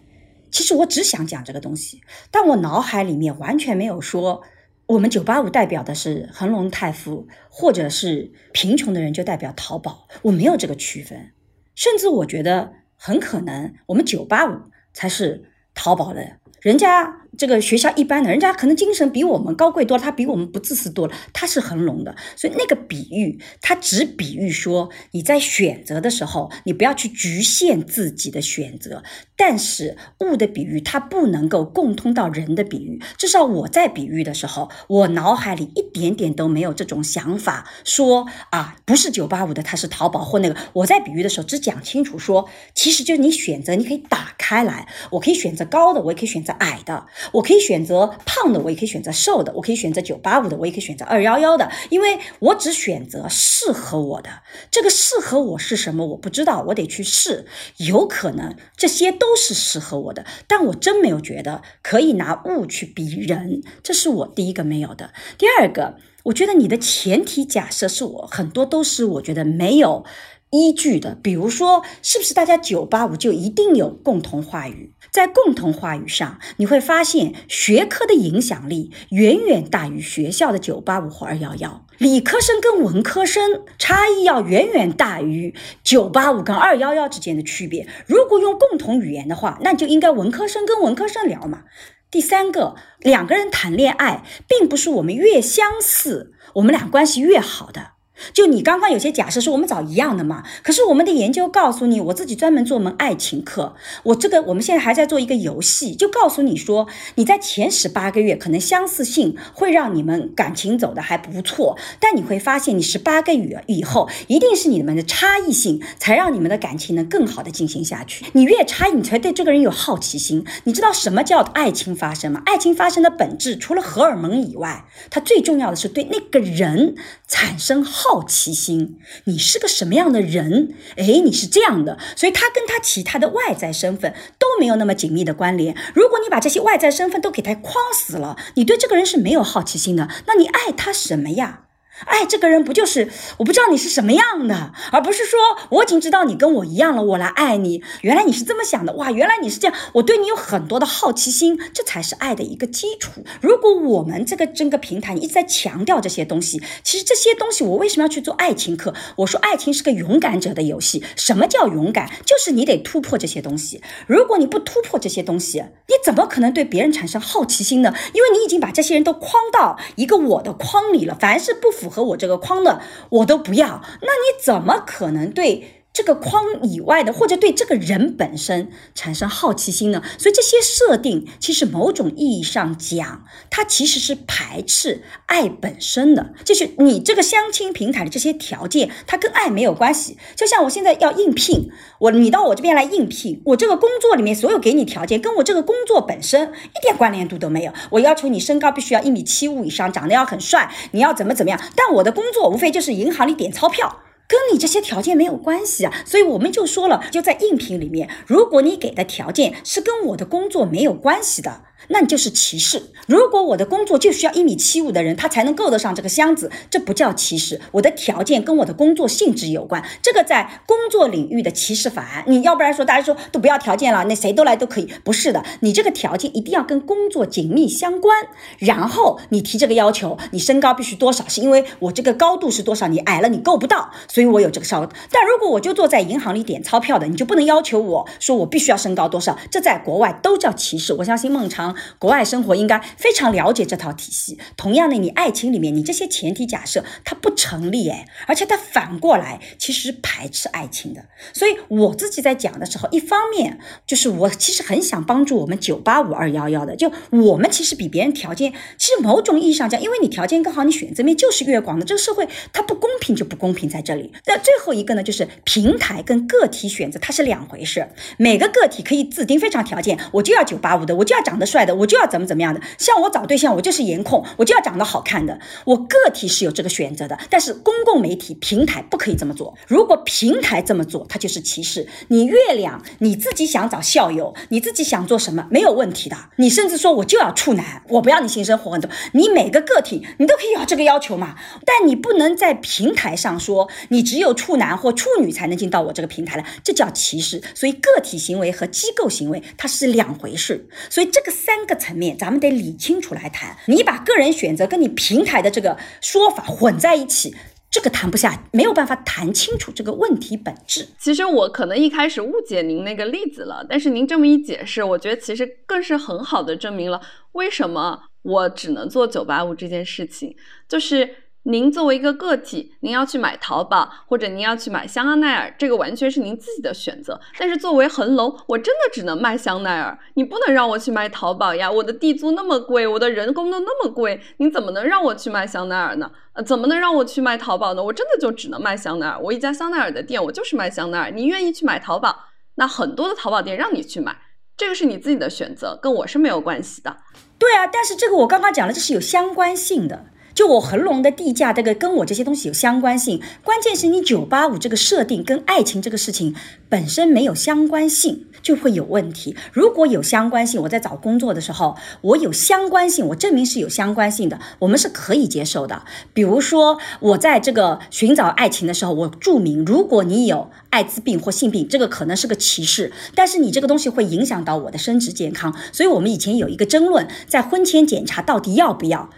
其实我只想讲这个东西，但我脑海里面完全没有说我们九八五代表的是恒隆泰富，或者是贫穷的人就代表淘宝，我没有这个区分。甚至我觉得很可能，我们九八五才是淘宝的，人家这个学校一般的，人家可能精神比我们高贵多了，他比我们不自私多了，他是恒隆的。所以那个比喻，他只比喻说你在选择的时候，你不要去局限自己的选择。但是物的比喻，它不能够共通到人的比喻。至少我在比喻的时候，我脑海里一点点都没有这种想法，说啊，不是九八五的，它是淘宝或那个。我在比喻的时候，只讲清楚说，其实就是你选择，你可以打开来，我可以选择高的，我也可以选择矮的。我可以选择胖的，我也可以选择瘦的；我可以选择九八五的，我也可以选择二幺幺的。因为我只选择适合我的，这个适合我是什么？我不知道，我得去试。有可能这些都是适合我的，但我真没有觉得可以拿物去比人，这是我第一个没有的。第二个，我觉得你的前提假设是我很多都是我觉得没有。依据的，比如说，是不是大家九八五就一定有共同话语？在共同话语上，你会发现学科的影响力远远大于学校的九八五或二幺幺，理科生跟文科生差异要远远大于九八五跟二幺幺之间的区别。如果用共同语言的话，那就应该文科生跟文科生聊嘛。第三个，两个人谈恋爱，并不是我们越相似，我们俩关系越好的。就你刚刚有些假设说我们找一样的嘛，可是我们的研究告诉你，我自己专门做门爱情课，我这个我们现在还在做一个游戏，就告诉你说，你在前十八个月可能相似性会让你们感情走的还不错，但你会发现你十八个月以后，一定是你们的差异性才让你们的感情能更好的进行下去。你越差异，你才对这个人有好奇心。你知道什么叫爱情发生吗？爱情发生的本质除了荷尔蒙以外，它最重要的是对那个人产生好。好奇心，你是个什么样的人？哎，你是这样的，所以他跟他其他的外在身份都没有那么紧密的关联。如果你把这些外在身份都给他框死了，你对这个人是没有好奇心的，那你爱他什么呀？爱这个人不就是我不知道你是什么样的，而不是说我已经知道你跟我一样了，我来爱你。原来你是这么想的哇！原来你是这样，我对你有很多的好奇心，这才是爱的一个基础。如果我们这个整个平台你一直在强调这些东西，其实这些东西我为什么要去做爱情课？我说爱情是个勇敢者的游戏。什么叫勇敢？就是你得突破这些东西。如果你不突破这些东西，你怎么可能对别人产生好奇心呢？因为你已经把这些人都框到一个我的框里了。凡是不符。符合我这个框的，我都不要。那你怎么可能对？这个框以外的，或者对这个人本身产生好奇心呢？所以这些设定，其实某种意义上讲，它其实是排斥爱本身的。就是你这个相亲平台的这些条件，它跟爱没有关系。就像我现在要应聘，我你到我这边来应聘，我这个工作里面所有给你条件，跟我这个工作本身一点关联度都没有。我要求你身高必须要一米七五以上，长得要很帅，你要怎么怎么样？但我的工作无非就是银行里点钞票。跟你这些条件没有关系啊，所以我们就说了，就在应聘里面，如果你给的条件是跟我的工作没有关系的。那你就是歧视。如果我的工作就需要一米七五的人，他才能够得上这个箱子，这不叫歧视。我的条件跟我的工作性质有关，这个在工作领域的歧视法案。你要不然说大家说都不要条件了，那谁都来都可以？不是的，你这个条件一定要跟工作紧密相关。然后你提这个要求，你身高必须多少？是因为我这个高度是多少？你矮了你够不到，所以我有这个稍。但如果我就坐在银行里点钞票的，你就不能要求我说我必须要身高多少？这在国外都叫歧视。我相信孟尝。国外生活应该非常了解这套体系。同样的，你爱情里面，你这些前提假设它不成立哎，而且它反过来其实排斥爱情的。所以我自己在讲的时候，一方面就是我其实很想帮助我们九八五二幺幺的，就我们其实比别人条件，其实某种意义上讲，因为你条件更好，你选择面就是越广的。这个社会它不公平就不公平在这里。那最后一个呢，就是平台跟个体选择它是两回事。每个个体可以自定非常条件，我就要九八五的，我就要长得帅我就。要怎么怎么样的？像我找对象，我就是颜控，我就要长得好看的。我个体是有这个选择的，但是公共媒体平台不可以这么做。如果平台这么做，它就是歧视。你月亮你自己想找校友，你自己想做什么没有问题的。你甚至说我就要处男，我不要你性生活很多。你每个个体你都可以有这个要求嘛？但你不能在平台上说你只有处男或处女才能进到我这个平台来，这叫歧视。所以个体行为和机构行为它是两回事。所以这个三三个。层面，咱们得理清楚来谈。你把个人选择跟你平台的这个说法混在一起。这个谈不下，没有办法谈清楚这个问题本质。其实我可能一开始误解您那个例子了，但是您这么一解释，我觉得其实更是很好的证明了为什么我只能做九八五这件事情，就是。您作为一个个体，您要去买淘宝，或者您要去买香奈儿，这个完全是您自己的选择。但是作为恒隆，我真的只能卖香奈儿，你不能让我去卖淘宝呀！我的地租那么贵，我的人工都那么贵，你怎么能让我去卖香奈儿呢？呃，怎么能让我去卖淘宝呢？我真的就只能卖香奈儿。我一家香奈儿的店，我就是卖香奈儿。你愿意去买淘宝，那很多的淘宝店让你去买，这个是你自己的选择，跟我是没有关系的。对啊，但是这个我刚刚讲了，这是有相关性的。就我恒隆的地价，这个跟我这些东西有相关性。关键是你九八五这个设定跟爱情这个事情本身没有相关性，就会有问题。如果有相关性，我在找工作的时候，我有相关性，我证明是有相关性的，我们是可以接受的。比如说，我在这个寻找爱情的时候，我注明，如果你有艾滋病或性病，这个可能是个歧视，但是你这个东西会影响到我的生殖健康，所以我们以前有一个争论，在婚前检查到底要不要。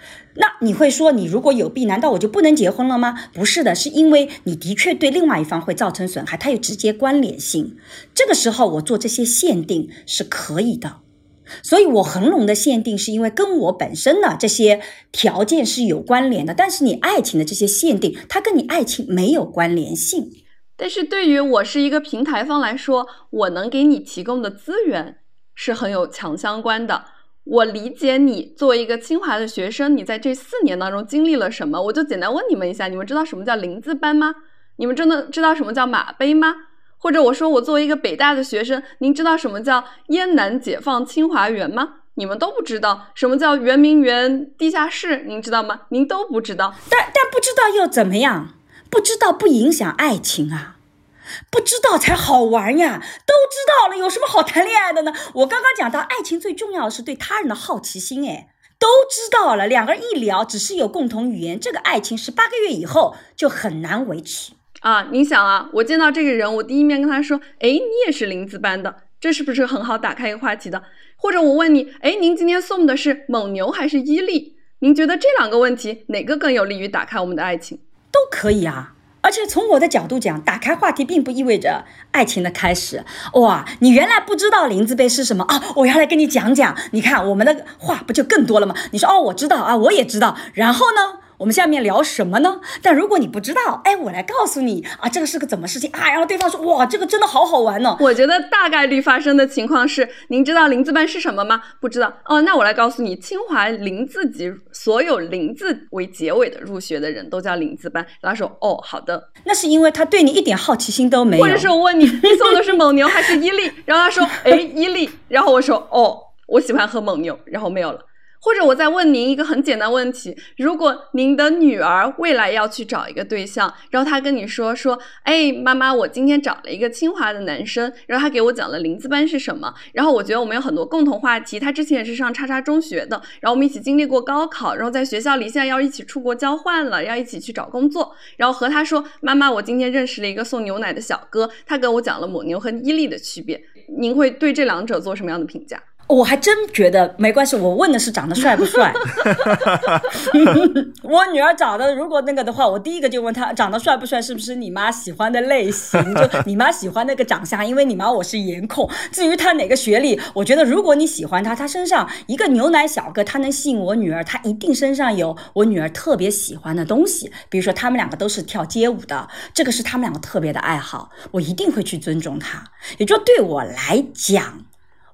那你会说，你如果有病，难道我就不能结婚了吗？不是的，是因为你的确对另外一方会造成损害，它有直接关联性。这个时候我做这些限定是可以的，所以我恒隆的限定是因为跟我本身的这些条件是有关联的。但是你爱情的这些限定，它跟你爱情没有关联性。但是对于我是一个平台方来说，我能给你提供的资源是很有强相关的。我理解你作为一个清华的学生，你在这四年当中经历了什么？我就简单问你们一下，你们知道什么叫林字班吗？你们真的知道什么叫马杯吗？或者我说我作为一个北大的学生，您知道什么叫燕南解放清华园吗？你们都不知道什么叫圆明园地下室，您知道吗？您都不知道。但但不知道又怎么样？不知道不影响爱情啊。不知道才好玩呀！都知道了，有什么好谈恋爱的呢？我刚刚讲到，爱情最重要的是对他人的好奇心。哎，都知道了，两个人一聊，只是有共同语言，这个爱情十八个月以后就很难维持啊！你想啊，我见到这个人，我第一面跟他说：“哎，你也是林子班的，这是不是很好打开一个话题的？”或者我问你：“哎，您今天送的是蒙牛还是伊利？您觉得这两个问题哪个更有利于打开我们的爱情？”都可以啊。而且从我的角度讲，打开话题并不意味着爱情的开始。哇，你原来不知道林子辈是什么啊？我要来跟你讲讲。你看我们的话不就更多了吗？你说哦，我知道啊，我也知道。然后呢？我们下面聊什么呢？但如果你不知道，哎，我来告诉你啊，这个是个怎么事情啊？然后对方说，哇，这个真的好好玩呢。我觉得大概率发生的情况是，您知道林字班是什么吗？不知道哦，那我来告诉你，清华林字级所有林字为结尾的入学的人都叫林字班。他说，哦，好的，那是因为他对你一点好奇心都没有。或者是我问你，你送的是蒙牛还是伊利？然后他说，哎，伊利。然后我说，哦，我喜欢喝蒙牛。然后没有了。或者我再问您一个很简单问题：如果您的女儿未来要去找一个对象，然后她跟你说说，哎，妈妈，我今天找了一个清华的男生，然后他给我讲了林字班是什么，然后我觉得我们有很多共同话题，他之前也是上叉叉中学的，然后我们一起经历过高考，然后在学校里现在要一起出国交换了，要一起去找工作，然后和他说，妈妈，我今天认识了一个送牛奶的小哥，他跟我讲了蒙牛和伊利的区别，您会对这两者做什么样的评价？我还真觉得没关系，我问的是长得帅不帅。我女儿长得如果那个的话，我第一个就问她长得帅不帅，是不是你妈喜欢的类型？就 你妈喜欢那个长相，因为你妈我是颜控。至于她哪个学历，我觉得如果你喜欢她，她身上一个牛奶小哥，她能吸引我女儿，她一定身上有我女儿特别喜欢的东西。比如说他们两个都是跳街舞的，这个是他们两个特别的爱好，我一定会去尊重她。也就对我来讲。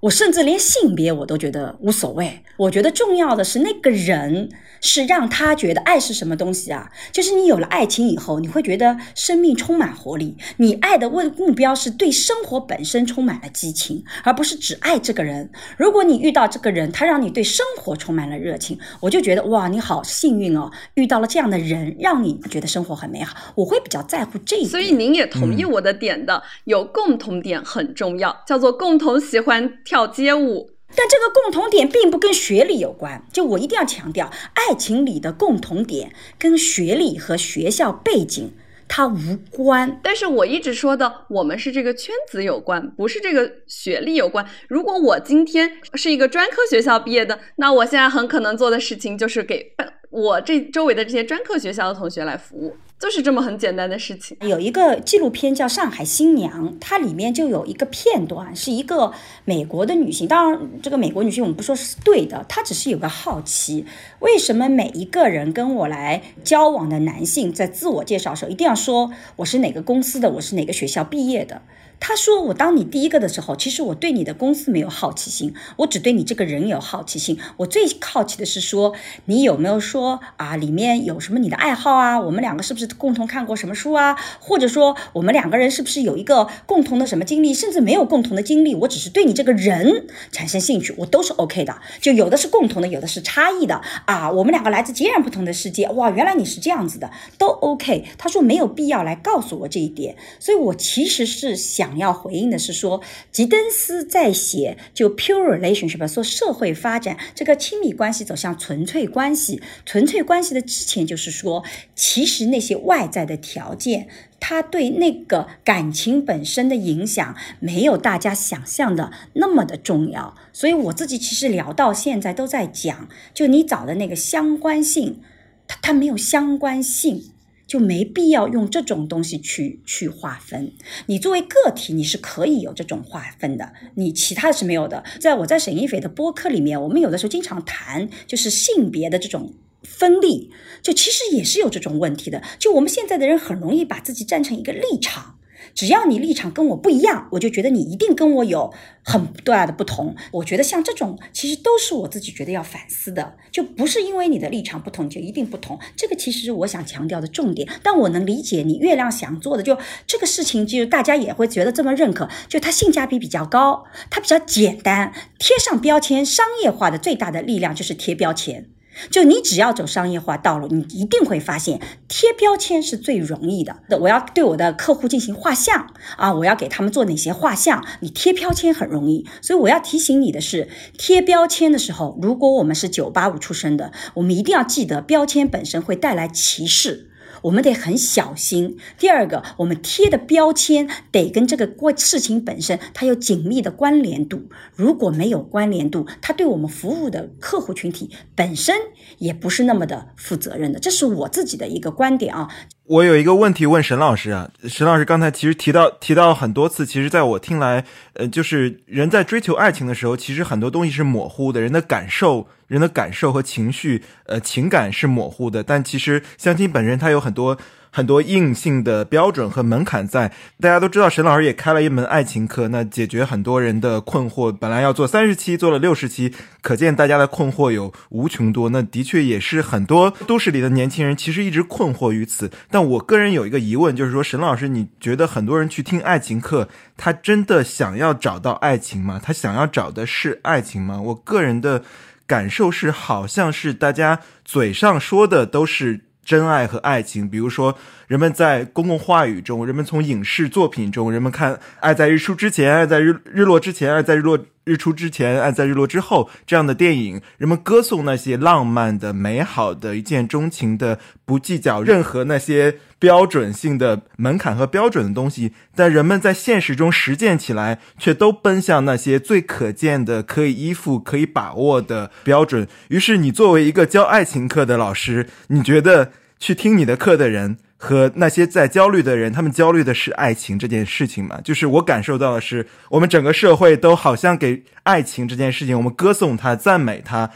我甚至连性别我都觉得无所谓，我觉得重要的是那个人。是让他觉得爱是什么东西啊？就是你有了爱情以后，你会觉得生命充满活力。你爱的目目标是对生活本身充满了激情，而不是只爱这个人。如果你遇到这个人，他让你对生活充满了热情，我就觉得哇，你好幸运哦，遇到了这样的人，让你觉得生活很美好。我会比较在乎这一点。所以您也同意我的点的，有共同点很重要，叫做共同喜欢跳街舞。但这个共同点并不跟学历有关，就我一定要强调，爱情里的共同点跟学历和学校背景它无关。但是我一直说的，我们是这个圈子有关，不是这个学历有关。如果我今天是一个专科学校毕业的，那我现在很可能做的事情就是给我这周围的这些专科学校的同学来服务。就是这么很简单的事情。有一个纪录片叫《上海新娘》，它里面就有一个片段，是一个美国的女性。当然，这个美国女性我们不说是对的，她只是有个好奇，为什么每一个人跟我来交往的男性，在自我介绍的时候一定要说我是哪个公司的，我是哪个学校毕业的。他说：“我当你第一个的时候，其实我对你的公司没有好奇心，我只对你这个人有好奇心。我最好奇的是说，你有没有说啊，里面有什么你的爱好啊？我们两个是不是共同看过什么书啊？或者说，我们两个人是不是有一个共同的什么经历？甚至没有共同的经历，我只是对你这个人产生兴趣，我都是 OK 的。就有的是共同的，有的是差异的啊。我们两个来自截然不同的世界，哇，原来你是这样子的，都 OK。他说没有必要来告诉我这一点，所以我其实是想。”想要回应的是说，吉登斯在写就 pure relationship 说社会发展这个亲密关系走向纯粹关系，纯粹关系的之前就是说，其实那些外在的条件，它对那个感情本身的影响没有大家想象的那么的重要。所以我自己其实聊到现在都在讲，就你找的那个相关性，它它没有相关性。就没必要用这种东西去去划分。你作为个体，你是可以有这种划分的，你其他的是没有的。在我在沈一斐的播客里面，我们有的时候经常谈，就是性别的这种分立，就其实也是有这种问题的。就我们现在的人很容易把自己站成一个立场。只要你立场跟我不一样，我就觉得你一定跟我有很大的不同。我觉得像这种，其实都是我自己觉得要反思的，就不是因为你的立场不同就一定不同。这个其实是我想强调的重点。但我能理解你月亮想做的，就这个事情，就大家也会觉得这么认可，就它性价比比较高，它比较简单，贴上标签，商业化的最大的力量就是贴标签。就你只要走商业化道路，你一定会发现贴标签是最容易的。我要对我的客户进行画像啊，我要给他们做哪些画像？你贴标签很容易。所以我要提醒你的是，贴标签的时候，如果我们是九八五出身的，我们一定要记得，标签本身会带来歧视。我们得很小心。第二个，我们贴的标签得跟这个过事情本身它有紧密的关联度。如果没有关联度，它对我们服务的客户群体本身也不是那么的负责任的。这是我自己的一个观点啊。我有一个问题问沈老师啊，沈老师刚才其实提到提到很多次，其实在我听来，呃，就是人在追求爱情的时候，其实很多东西是模糊的，人的感受、人的感受和情绪，呃，情感是模糊的，但其实相亲本身它有很多。很多硬性的标准和门槛在，大家都知道，沈老师也开了一门爱情课，那解决很多人的困惑。本来要做三十期，做了六十期，可见大家的困惑有无穷多。那的确也是很多都市里的年轻人其实一直困惑于此。但我个人有一个疑问，就是说，沈老师，你觉得很多人去听爱情课，他真的想要找到爱情吗？他想要找的是爱情吗？我个人的感受是，好像是大家嘴上说的都是。真爱和爱情，比如说，人们在公共话语中，人们从影视作品中，人们看《爱在日出之前》，爱在日日落之前，爱在日落。日出之前，爱在日落之后，这样的电影，人们歌颂那些浪漫的、美好的、一见钟情的，不计较任何那些标准性的门槛和标准的东西。但人们在现实中实践起来，却都奔向那些最可见的、可以依附、可以把握的标准。于是，你作为一个教爱情课的老师，你觉得去听你的课的人？和那些在焦虑的人，他们焦虑的是爱情这件事情吗？就是我感受到的是，我们整个社会都好像给爱情这件事情，我们歌颂它、赞美它，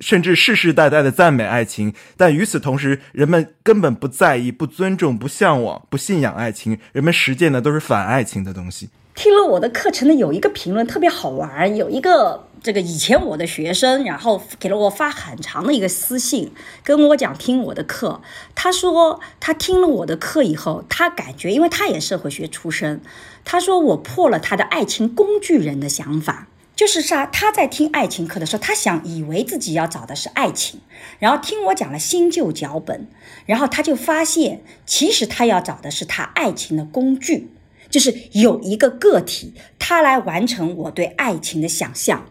甚至世世代代的赞美爱情。但与此同时，人们根本不在意、不尊重、不向往、不信仰爱情，人们实践的都是反爱情的东西。听了我的课程的有一个评论特别好玩，有一个这个以前我的学生，然后给了我发很长的一个私信，跟我讲听我的课。他说他听了我的课以后，他感觉，因为他也社会学出身，他说我破了他的爱情工具人的想法，就是啥？他在听爱情课的时候，他想以为自己要找的是爱情，然后听我讲了新旧脚本，然后他就发现，其实他要找的是他爱情的工具。就是有一个个体，他来完成我对爱情的想象，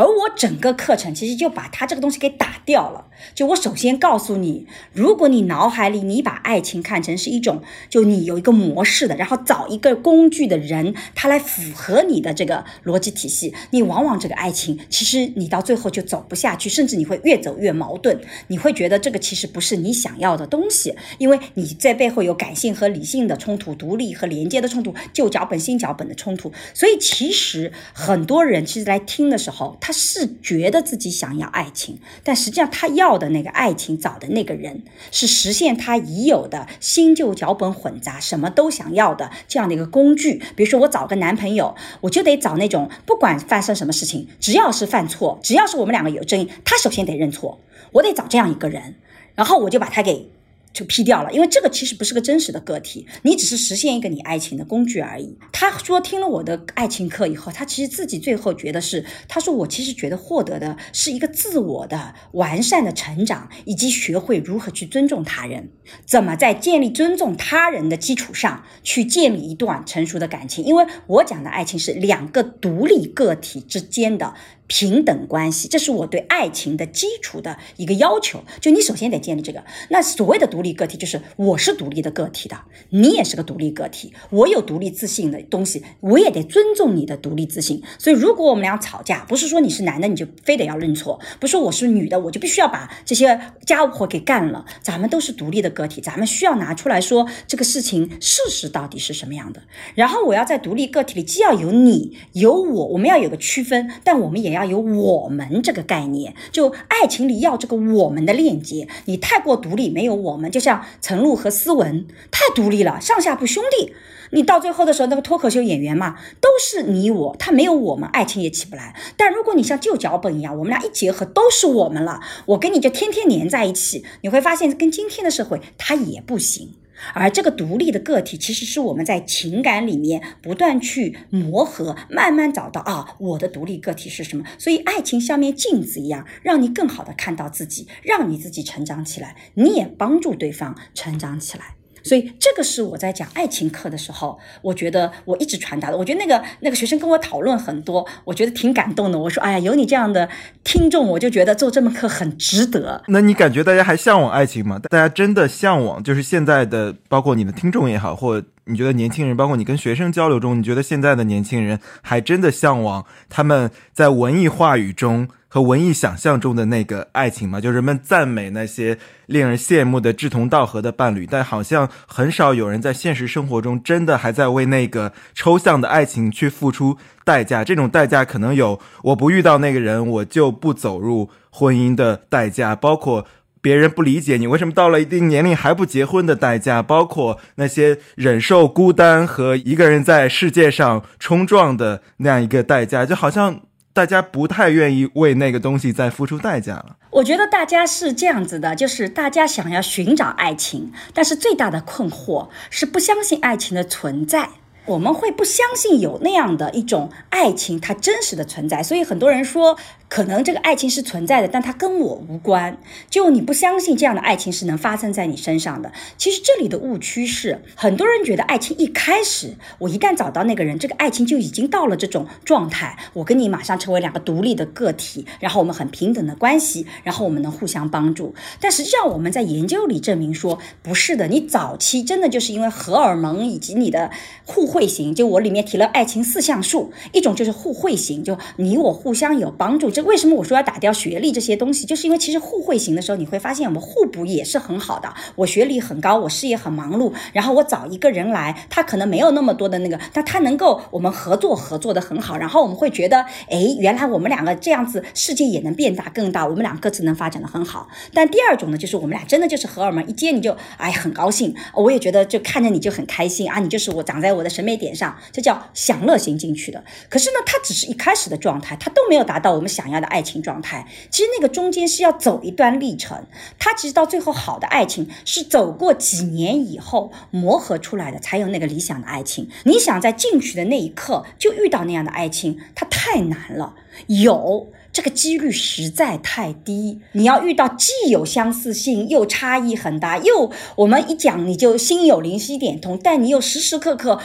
而我整个课程其实就把他这个东西给打掉了。就我首先告诉你，如果你脑海里你把爱情看成是一种，就你有一个模式的，然后找一个工具的人，他来符合你的这个逻辑体系，你往往这个爱情其实你到最后就走不下去，甚至你会越走越矛盾，你会觉得这个其实不是你想要的东西，因为你在背后有感性和理性的冲突，独立和连接的冲突，旧脚本新脚本的冲突，所以其实很多人其实来听的时候，他他是觉得自己想要爱情，但实际上他要。的那个爱情找的那个人，是实现他已有的新旧脚本混杂、什么都想要的这样的一个工具。比如说，我找个男朋友，我就得找那种不管发生什么事情，只要是犯错，只要是我们两个有争议，他首先得认错。我得找这样一个人，然后我就把他给。就劈掉了，因为这个其实不是个真实的个体，你只是实现一个你爱情的工具而已。他说听了我的爱情课以后，他其实自己最后觉得是，他说我其实觉得获得的是一个自我的完善的成长，以及学会如何去尊重他人，怎么在建立尊重他人的基础上去建立一段成熟的感情。因为我讲的爱情是两个独立个体之间的。平等关系，这是我对爱情的基础的一个要求。就你首先得建立这个。那所谓的独立个体，就是我是独立的个体的，你也是个独立个体。我有独立自信的东西，我也得尊重你的独立自信。所以，如果我们俩吵架，不是说你是男的你就非得要认错，不是说我是女的我就必须要把这些家务活给干了。咱们都是独立的个体，咱们需要拿出来说这个事情事实到底是什么样的。然后我要在独立个体里，既要有你有我，我们要有个区分，但我们也要。要有我们这个概念，就爱情里要这个我们的链接。你太过独立，没有我们，就像陈露和思文太独立了，上下不兄弟。你到最后的时候，那个脱口秀演员嘛，都是你我，他没有我们，爱情也起不来。但如果你像旧脚本一样，我们俩一结合都是我们了，我跟你就天天黏在一起，你会发现跟今天的社会它也不行。而这个独立的个体，其实是我们在情感里面不断去磨合，慢慢找到啊，我的独立个体是什么？所以，爱情像面镜子一样，让你更好的看到自己，让你自己成长起来，你也帮助对方成长起来。所以这个是我在讲爱情课的时候，我觉得我一直传达的。我觉得那个那个学生跟我讨论很多，我觉得挺感动的。我说，哎呀，有你这样的听众，我就觉得做这门课很值得。那你感觉大家还向往爱情吗？大家真的向往？就是现在的，包括你的听众也好，或你觉得年轻人，包括你跟学生交流中，你觉得现在的年轻人还真的向往他们在文艺话语中？和文艺想象中的那个爱情嘛，就人们赞美那些令人羡慕的志同道合的伴侣，但好像很少有人在现实生活中真的还在为那个抽象的爱情去付出代价。这种代价可能有我不遇到那个人，我就不走入婚姻的代价，包括别人不理解你为什么到了一定年龄还不结婚的代价，包括那些忍受孤单和一个人在世界上冲撞的那样一个代价，就好像。大家不太愿意为那个东西再付出代价了。我觉得大家是这样子的，就是大家想要寻找爱情，但是最大的困惑是不相信爱情的存在。我们会不相信有那样的一种爱情，它真实的存在。所以很多人说。可能这个爱情是存在的，但它跟我无关。就你不相信这样的爱情是能发生在你身上的。其实这里的误区是，很多人觉得爱情一开始，我一旦找到那个人，这个爱情就已经到了这种状态，我跟你马上成为两个独立的个体，然后我们很平等的关系，然后我们能互相帮助。但实际上我们在研究里证明说，不是的。你早期真的就是因为荷尔蒙以及你的互惠型，就我里面提了爱情四项数，一种就是互惠型，就你我互相有帮助。这为什么我说要打掉学历这些东西？就是因为其实互惠型的时候，你会发现我们互补也是很好的。我学历很高，我事业很忙碌，然后我找一个人来，他可能没有那么多的那个，但他能够我们合作合作的很好，然后我们会觉得，哎，原来我们两个这样子，世界也能变大更大，我们俩各自能发展的很好。但第二种呢，就是我们俩真的就是荷尔蒙一接你就哎很高兴，我也觉得就看着你就很开心啊，你就是我长在我的审美一点上，这叫享乐型进去的。可是呢，它只是一开始的状态，它都没有达到我们想要的爱情状态，其实那个中间是要走一段历程。它其实到最后好的爱情是走过几年以后磨合出来的，才有那个理想的爱情。你想在进去的那一刻就遇到那样的爱情，它太难了，有这个几率实在太低。你要遇到既有相似性又差异很大，又我们一讲你就心有灵犀一点通，但你又时时刻刻。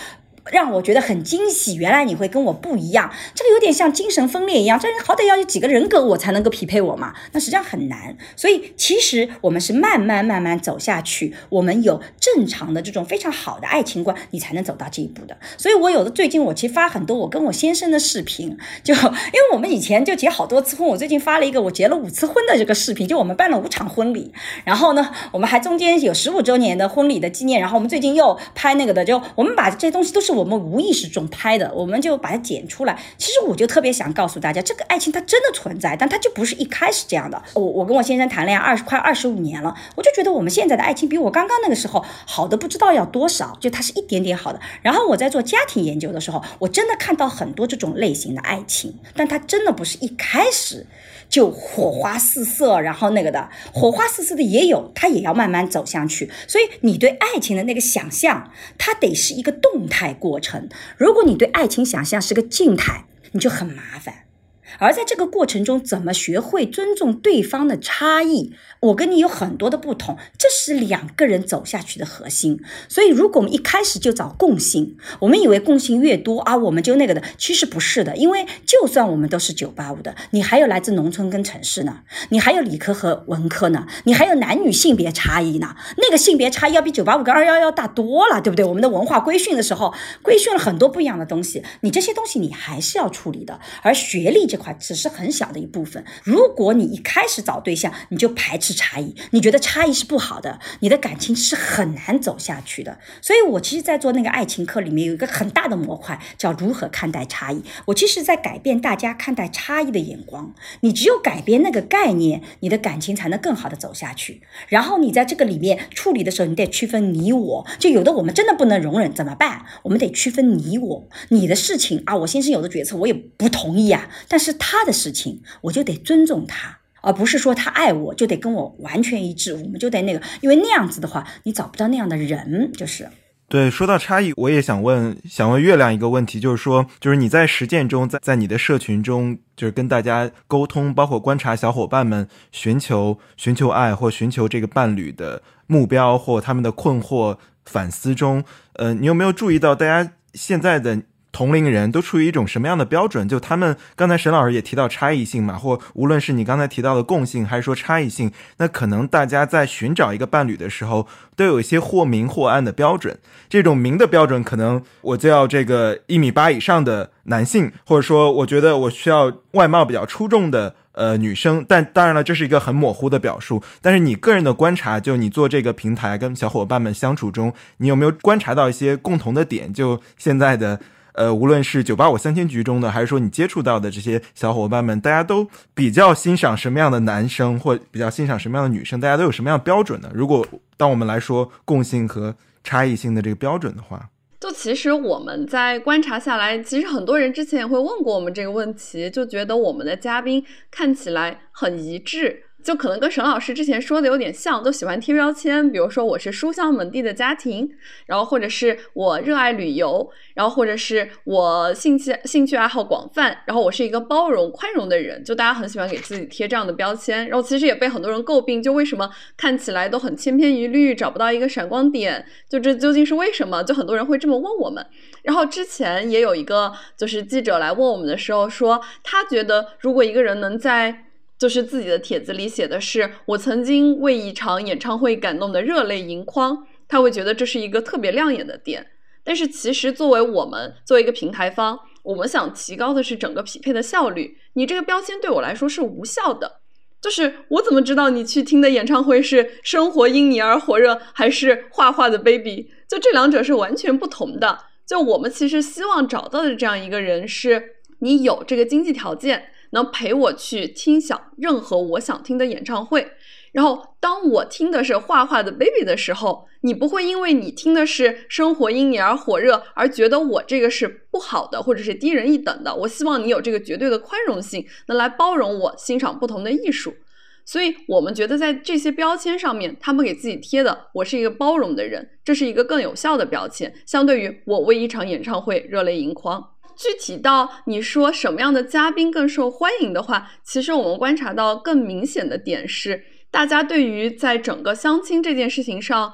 让我觉得很惊喜。原来你会跟我不一样，这个有点像精神分裂一样。这人好歹要有几个人格，我才能够匹配我嘛？那实际上很难。所以其实我们是慢慢慢慢走下去，我们有正常的这种非常好的爱情观，你才能走到这一步的。所以我有的最近我其实发很多我跟我先生的视频，就 因为我们以前就结好多次婚，我最近发了一个我结了五次婚的这个视频，就我们办了五场婚礼，然后呢，我们还中间有十五周年的婚礼的纪念，然后我们最近又拍那个的，就我们把这些东西都是我们无意识中拍的，我们就把它剪出来。其实我就特别想告诉大家，这个爱情它真的存在，但它就不是一开始这样的。我我跟我先生谈恋爱二十快二十五年了，我就觉得我们现在的爱情比我刚刚那个时候好的不知道要多少，就它是一点点好的。然后我在做家庭研究的时候，我真的看到很多这种类型的爱情，但它真的不是一开始。就火花四射，然后那个的火花四射的也有，它也要慢慢走向去。所以你对爱情的那个想象，它得是一个动态过程。如果你对爱情想象是个静态，你就很麻烦。而在这个过程中，怎么学会尊重对方的差异？我跟你有很多的不同，这是两个人走下去的核心。所以，如果我们一开始就找共性，我们以为共性越多啊，我们就那个的，其实不是的。因为就算我们都是九八五的，你还有来自农村跟城市呢，你还有理科和文科呢，你还有男女性别差异呢。那个性别差异要比九八五跟二幺幺大多了，对不对？我们的文化规训的时候，规训了很多不一样的东西，你这些东西你还是要处理的。而学历这块只是很小的一部分。如果你一开始找对象，你就排斥。差异，你觉得差异是不好的，你的感情是很难走下去的。所以，我其实，在做那个爱情课里面，有一个很大的模块，叫如何看待差异。我其实，在改变大家看待差异的眼光。你只有改变那个概念，你的感情才能更好的走下去。然后，你在这个里面处理的时候，你得区分你我。就有的我们真的不能容忍，怎么办？我们得区分你我。你的事情啊，我先生有的决策我也不同意啊，但是他的事情，我就得尊重他。而不是说他爱我就得跟我完全一致，我们就得那个，因为那样子的话，你找不到那样的人，就是。对，说到差异，我也想问，想问月亮一个问题，就是说，就是你在实践中，在在你的社群中，就是跟大家沟通，包括观察小伙伴们寻求寻求爱或寻求这个伴侣的目标或他们的困惑反思中，呃，你有没有注意到大家现在的？同龄人都处于一种什么样的标准？就他们刚才沈老师也提到差异性嘛，或无论是你刚才提到的共性，还是说差异性，那可能大家在寻找一个伴侣的时候，都有一些或明或暗的标准。这种明的标准，可能我就要这个一米八以上的男性，或者说我觉得我需要外貌比较出众的。呃，女生，但当然了，这是一个很模糊的表述。但是你个人的观察，就你做这个平台跟小伙伴们相处中，你有没有观察到一些共同的点？就现在的，呃，无论是九八五相亲局中的，还是说你接触到的这些小伙伴们，大家都比较欣赏什么样的男生，或比较欣赏什么样的女生？大家都有什么样标准呢？如果当我们来说共性和差异性的这个标准的话。就其实我们在观察下来，其实很多人之前也会问过我们这个问题，就觉得我们的嘉宾看起来很一致。就可能跟沈老师之前说的有点像，都喜欢贴标签，比如说我是书香门第的家庭，然后或者是我热爱旅游，然后或者是我兴趣兴趣爱好广泛，然后我是一个包容宽容的人，就大家很喜欢给自己贴这样的标签，然后其实也被很多人诟病，就为什么看起来都很千篇一律，找不到一个闪光点，就这究竟是为什么？就很多人会这么问我们。然后之前也有一个就是记者来问我们的时候说，他觉得如果一个人能在就是自己的帖子里写的是我曾经为一场演唱会感动的热泪盈眶，他会觉得这是一个特别亮眼的点。但是其实作为我们作为一个平台方，我们想提高的是整个匹配的效率。你这个标签对我来说是无效的，就是我怎么知道你去听的演唱会是生活因你而火热，还是画画的 baby？就这两者是完全不同的。就我们其实希望找到的这样一个人，是你有这个经济条件。能陪我去听想任何我想听的演唱会，然后当我听的是画画的 baby 的时候，你不会因为你听的是生活因你而火热而觉得我这个是不好的或者是低人一等的。我希望你有这个绝对的宽容性，能来包容我欣赏不同的艺术。所以我们觉得在这些标签上面，他们给自己贴的“我是一个包容的人”，这是一个更有效的标签，相对于我为一场演唱会热泪盈眶。具体到你说什么样的嘉宾更受欢迎的话，其实我们观察到更明显的点是，大家对于在整个相亲这件事情上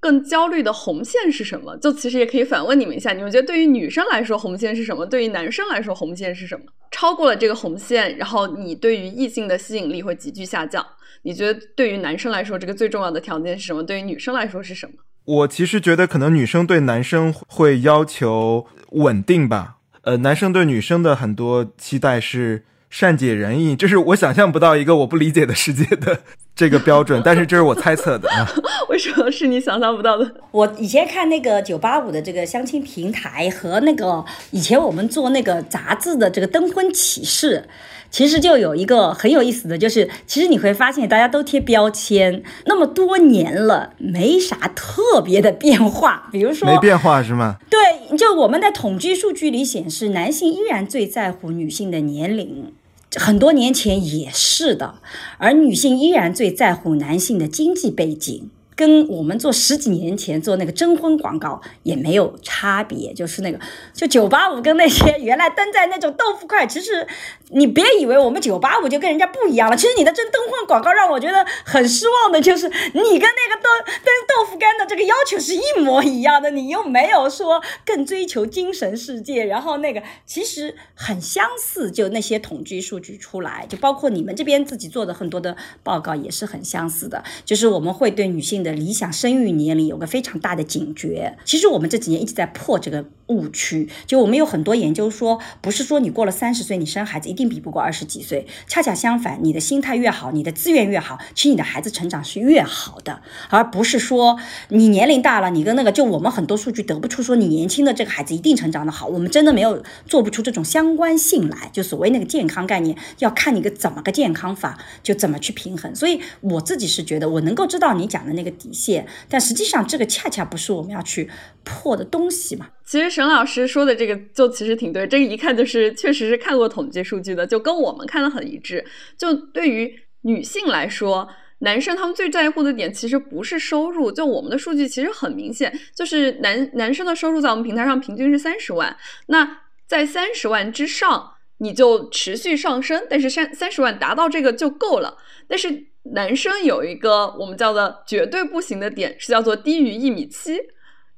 更焦虑的红线是什么？就其实也可以反问你们一下，你们觉得对于女生来说红线是什么？对于男生来说红线是什么？超过了这个红线，然后你对于异性的吸引力会急剧下降。你觉得对于男生来说，这个最重要的条件是什么？对于女生来说是什么？我其实觉得可能女生对男生会要求稳定吧，呃，男生对女生的很多期待是善解人意，这是我想象不到一个我不理解的世界的这个标准，但是这是我猜测的啊。为什么是你想象不到的？我以前看那个九八五的这个相亲平台和那个以前我们做那个杂志的这个登婚启事。其实就有一个很有意思的就是，其实你会发现大家都贴标签，那么多年了，没啥特别的变化。比如说没变化是吗？对，就我们的统计数据里显示，男性依然最在乎女性的年龄，很多年前也是的，而女性依然最在乎男性的经济背景。跟我们做十几年前做那个征婚广告也没有差别，就是那个就九八五跟那些原来登在那种豆腐块，其实你别以为我们九八五就跟人家不一样了，其实你的这灯换广告让我觉得很失望的，就是你跟那个豆、跟豆腐干的这个要求是一模一样的，你又没有说更追求精神世界，然后那个其实很相似，就那些统计数据出来，就包括你们这边自己做的很多的报告也是很相似的，就是我们会对女性的。理想生育年龄有个非常大的警觉。其实我们这几年一直在破这个误区。就我们有很多研究说，不是说你过了三十岁，你生孩子一定比不过二十几岁。恰恰相反，你的心态越好，你的资源越好，其实你的孩子成长是越好的。而不是说你年龄大了，你跟那个就我们很多数据得不出说你年轻的这个孩子一定成长的好。我们真的没有做不出这种相关性来。就所谓那个健康概念，要看你个怎么个健康法，就怎么去平衡。所以我自己是觉得，我能够知道你讲的那个。底线，但实际上这个恰恰不是我们要去破的东西嘛。其实沈老师说的这个就其实挺对，这个一看就是确实是看过统计数据的，就跟我们看的很一致。就对于女性来说，男生他们最在乎的点其实不是收入，就我们的数据其实很明显，就是男男生的收入在我们平台上平均是三十万，那在三十万之上你就持续上升，但是三三十万达到这个就够了，但是。男生有一个我们叫做绝对不行的点，是叫做低于一米七，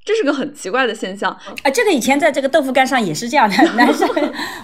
这是个很奇怪的现象啊。这个以前在这个豆腐干上也是这样的，男生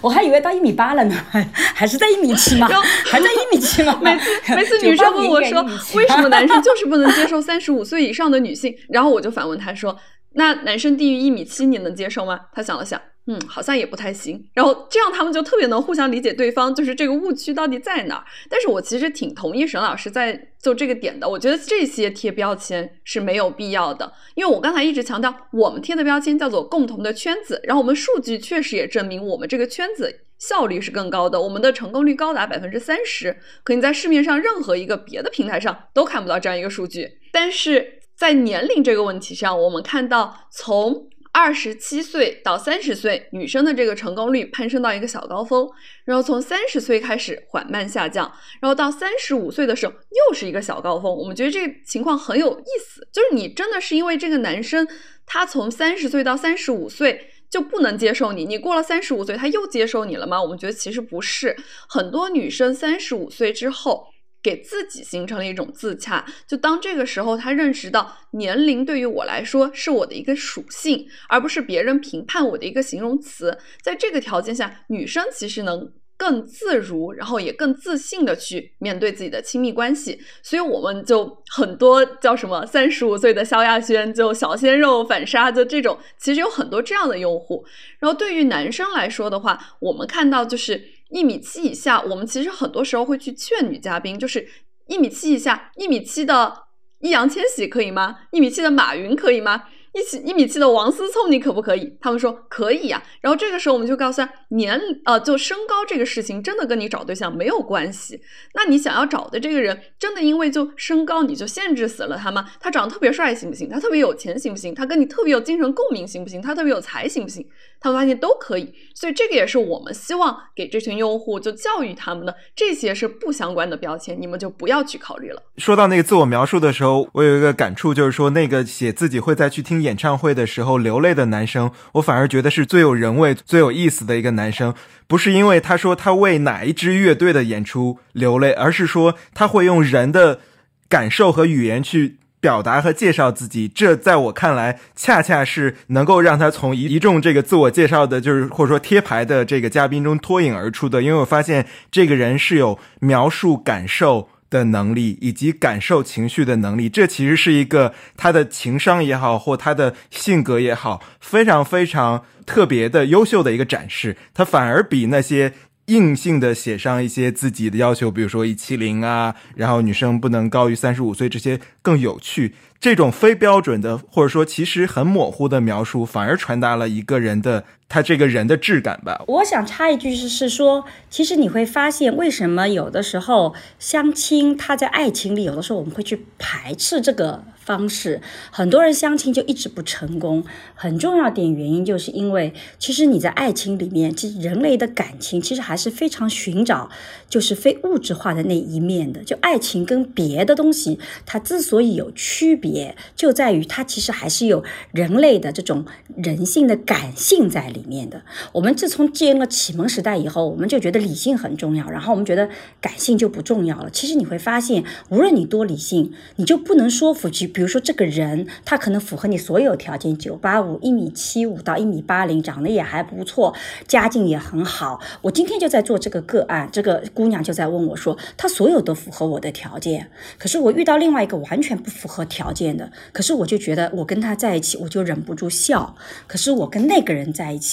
我还以为到一米八了呢，还是在一米七吗？还在一米七吗？每次每次女生问我说，为什么男生就是不能接受三十五岁以上的女性？然后我就反问他说，那男生低于一米七你能接受吗？他想了想。嗯，好像也不太行。然后这样他们就特别能互相理解对方，就是这个误区到底在哪儿。但是我其实挺同意沈老师在就这个点的。我觉得这些贴标签是没有必要的，因为我刚才一直强调，我们贴的标签叫做共同的圈子。然后我们数据确实也证明，我们这个圈子效率是更高的，我们的成功率高达百分之三十。可你在市面上任何一个别的平台上都看不到这样一个数据。但是在年龄这个问题上，我们看到从。二十七岁到三十岁，女生的这个成功率攀升到一个小高峰，然后从三十岁开始缓慢下降，然后到三十五岁的时候又是一个小高峰。我们觉得这个情况很有意思，就是你真的是因为这个男生他从三十岁到三十五岁就不能接受你，你过了三十五岁他又接受你了吗？我们觉得其实不是，很多女生三十五岁之后。给自己形成了一种自洽，就当这个时候，他认识到年龄对于我来说是我的一个属性，而不是别人评判我的一个形容词。在这个条件下，女生其实能更自如，然后也更自信的去面对自己的亲密关系。所以我们就很多叫什么三十五岁的萧亚轩，就小鲜肉反杀，就这种，其实有很多这样的用户。然后对于男生来说的话，我们看到就是。一米七以下，我们其实很多时候会去劝女嘉宾，就是一米七以下，一米七的易烊千玺可以吗？一米七的马云可以吗？一起一米七的王思聪，你可不可以？他们说可以呀。然后这个时候我们就告诉他，年呃，就身高这个事情，真的跟你找对象没有关系。那你想要找的这个人，真的因为就身高你就限制死了他吗？他长得特别帅行不行？他特别有钱行不行？他跟你特别有精神共鸣行不行？他特别有才行不行？他们发现都可以。所以这个也是我们希望给这群用户就教育他们的，这些是不相关的标签，你们就不要去考虑了。说到那个自我描述的时候，我有一个感触，就是说那个写自己会再去听。演唱会的时候流泪的男生，我反而觉得是最有人味、最有意思的一个男生。不是因为他说他为哪一支乐队的演出流泪，而是说他会用人的感受和语言去。表达和介绍自己，这在我看来，恰恰是能够让他从一一众这个自我介绍的，就是或者说贴牌的这个嘉宾中脱颖而出的。因为我发现这个人是有描述感受的能力，以及感受情绪的能力。这其实是一个他的情商也好，或他的性格也好，非常非常特别的优秀的一个展示。他反而比那些。硬性的写上一些自己的要求，比如说一七零啊，然后女生不能高于三十五岁，这些更有趣。这种非标准的，或者说其实很模糊的描述，反而传达了一个人的他这个人的质感吧。我想插一句是是说，其实你会发现，为什么有的时候相亲，他在爱情里，有的时候我们会去排斥这个。方式，很多人相亲就一直不成功。很重要点原因，就是因为其实你在爱情里面，其实人类的感情其实还是非常寻找，就是非物质化的那一面的。就爱情跟别的东西，它之所以有区别，就在于它其实还是有人类的这种人性的感性在里里面的。我们自从进入了启蒙时代以后，我们就觉得理性很重要，然后我们觉得感性就不重要了。其实你会发现，无论你多理性，你就不能说服去。比如说，这个人他可能符合你所有条件，九八五、一米七五到一米八零，长得也还不错，家境也很好。我今天就在做这个个案，这个姑娘就在问我说，她所有都符合我的条件，可是我遇到另外一个完全不符合条件的，可是我就觉得我跟他在一起，我就忍不住笑。可是我跟那个人在一起，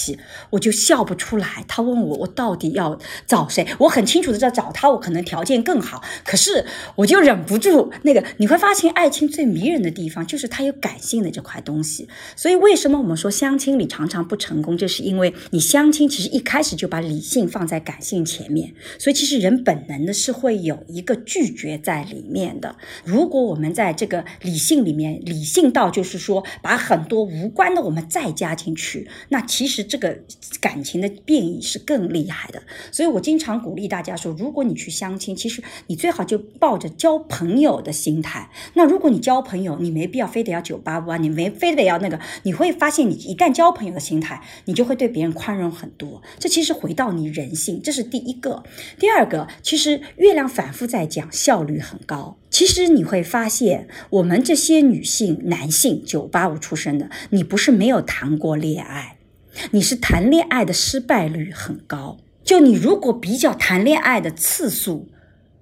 我就笑不出来。他问我，我到底要找谁？我很清楚的知道找他，我可能条件更好，可是我就忍不住那个。你会发现，爱情最迷人。的地方就是他有感性的这块东西，所以为什么我们说相亲里常常不成功，就是因为你相亲其实一开始就把理性放在感性前面，所以其实人本能的是会有一个拒绝在里面的。如果我们在这个理性里面，理性到就是说把很多无关的我们再加进去，那其实这个感情的变异是更厉害的。所以我经常鼓励大家说，如果你去相亲，其实你最好就抱着交朋友的心态。那如果你交朋友，你没必要非得要九八五啊，你没非得要那个，你会发现你一旦交朋友的心态，你就会对别人宽容很多。这其实回到你人性，这是第一个。第二个，其实月亮反复在讲效率很高。其实你会发现，我们这些女性、男性九八五出生的，你不是没有谈过恋爱，你是谈恋爱的失败率很高。就你如果比较谈恋爱的次数，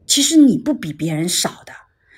其实你不比别人少的。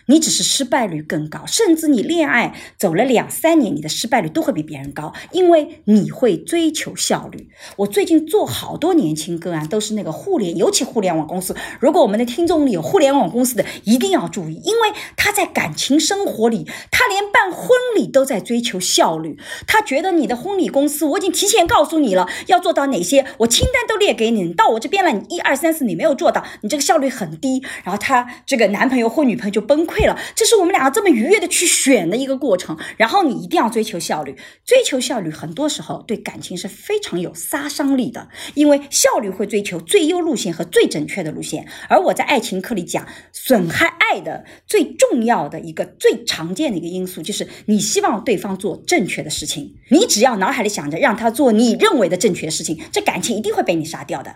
你只是失败率更高，甚至你恋爱走了两三年，你的失败率都会比别人高，因为你会追求效率。我最近做好多年轻个案，都是那个互联，尤其互联网公司。如果我们的听众里有互联网公司的，一定要注意，因为他在感情生活里，他连办婚礼都在追求效率。他觉得你的婚礼公司，我已经提前告诉你了，要做到哪些，我清单都列给你，你到我这边来，你一二三四你没有做到，你这个效率很低。然后他这个男朋友或女朋友就崩溃。溃了，这是我们两个这么愉悦的去选的一个过程。然后你一定要追求效率，追求效率很多时候对感情是非常有杀伤力的，因为效率会追求最优路线和最准确的路线。而我在爱情课里讲，损害爱的最重要的一个最常见的一个因素，就是你希望对方做正确的事情，你只要脑海里想着让他做你认为的正确的事情，这感情一定会被你杀掉的。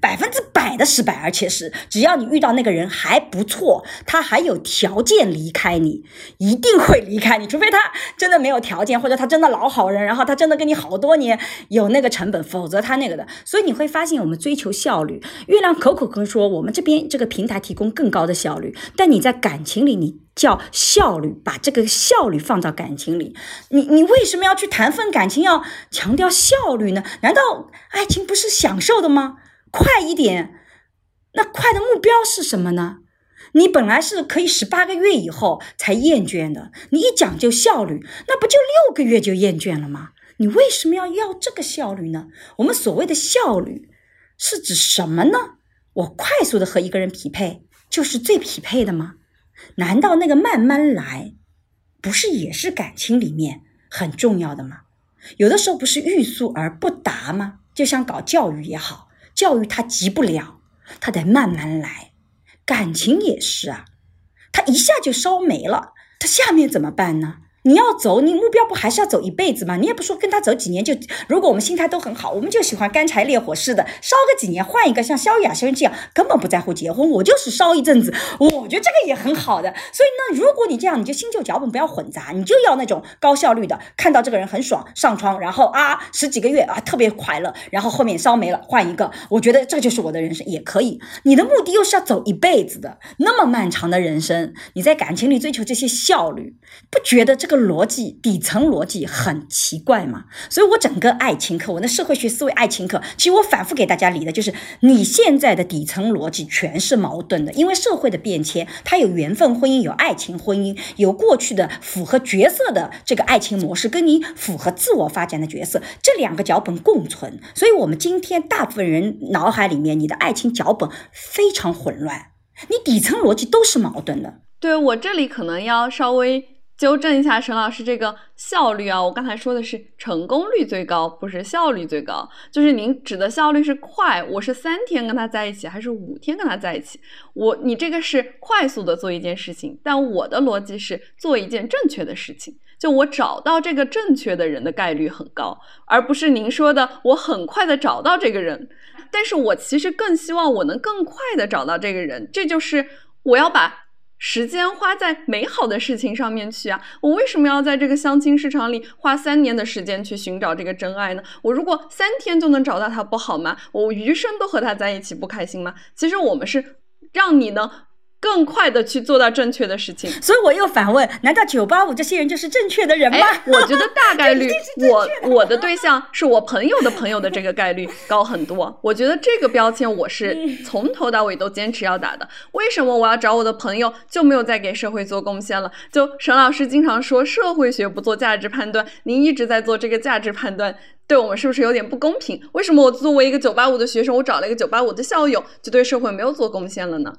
百分之百的失败，而且是只要你遇到那个人还不错，他还有条件离开你，一定会离开你，除非他真的没有条件，或者他真的老好人，然后他真的跟你好多年有那个成本，否则他那个的。所以你会发现，我们追求效率，月亮口口跟说我们这边这个平台提供更高的效率，但你在感情里，你叫效率，把这个效率放到感情里，你你为什么要去谈份感情要强调效率呢？难道爱情不是享受的吗？快一点，那快的目标是什么呢？你本来是可以十八个月以后才厌倦的，你一讲究效率，那不就六个月就厌倦了吗？你为什么要要这个效率呢？我们所谓的效率是指什么呢？我快速的和一个人匹配就是最匹配的吗？难道那个慢慢来不是也是感情里面很重要的吗？有的时候不是欲速而不达吗？就像搞教育也好。教育他急不了，他得慢慢来。感情也是啊，他一下就烧没了，他下面怎么办呢？你要走，你目标不还是要走一辈子吗？你也不说跟他走几年就，如果我们心态都很好，我们就喜欢干柴烈火似的，烧个几年换一个，像萧亚轩这样根本不在乎结婚，我就是烧一阵子，我觉得这个也很好的。所以呢，如果你这样，你就新旧脚本不要混杂，你就要那种高效率的，看到这个人很爽上床，然后啊十几个月啊特别快乐，然后后面烧没了换一个，我觉得这就是我的人生也可以。你的目的又是要走一辈子的，那么漫长的人生，你在感情里追求这些效率，不觉得这个？逻辑底层逻辑很奇怪嘛，所以我整个爱情课，我那社会学思维爱情课，其实我反复给大家理的就是，你现在的底层逻辑全是矛盾的，因为社会的变迁，它有缘分婚姻，有爱情婚姻，有过去的符合角色的这个爱情模式，跟你符合自我发展的角色，这两个脚本共存，所以我们今天大部分人脑海里面，你的爱情脚本非常混乱，你底层逻辑都是矛盾的。对我这里可能要稍微。纠正一下沈老师这个效率啊，我刚才说的是成功率最高，不是效率最高。就是您指的效率是快，我是三天跟他在一起，还是五天跟他在一起？我你这个是快速的做一件事情，但我的逻辑是做一件正确的事情。就我找到这个正确的人的概率很高，而不是您说的我很快的找到这个人。但是我其实更希望我能更快的找到这个人，这就是我要把。时间花在美好的事情上面去啊！我为什么要在这个相亲市场里花三年的时间去寻找这个真爱呢？我如果三天就能找到他，不好吗？我余生都和他在一起，不开心吗？其实我们是让你呢。更快的去做到正确的事情，所以我又反问：难道九八五这些人就是正确的人吗？我觉得大概率，我我的对象是我朋友的朋友的这个概率 高很多。我觉得这个标签我是从头到尾都坚持要打的。为什么我要找我的朋友就没有再给社会做贡献了？就沈老师经常说社会学不做价值判断，您一直在做这个价值判断，对我们是不是有点不公平？为什么我作为一个九八五的学生，我找了一个九八五的校友，就对社会没有做贡献了呢？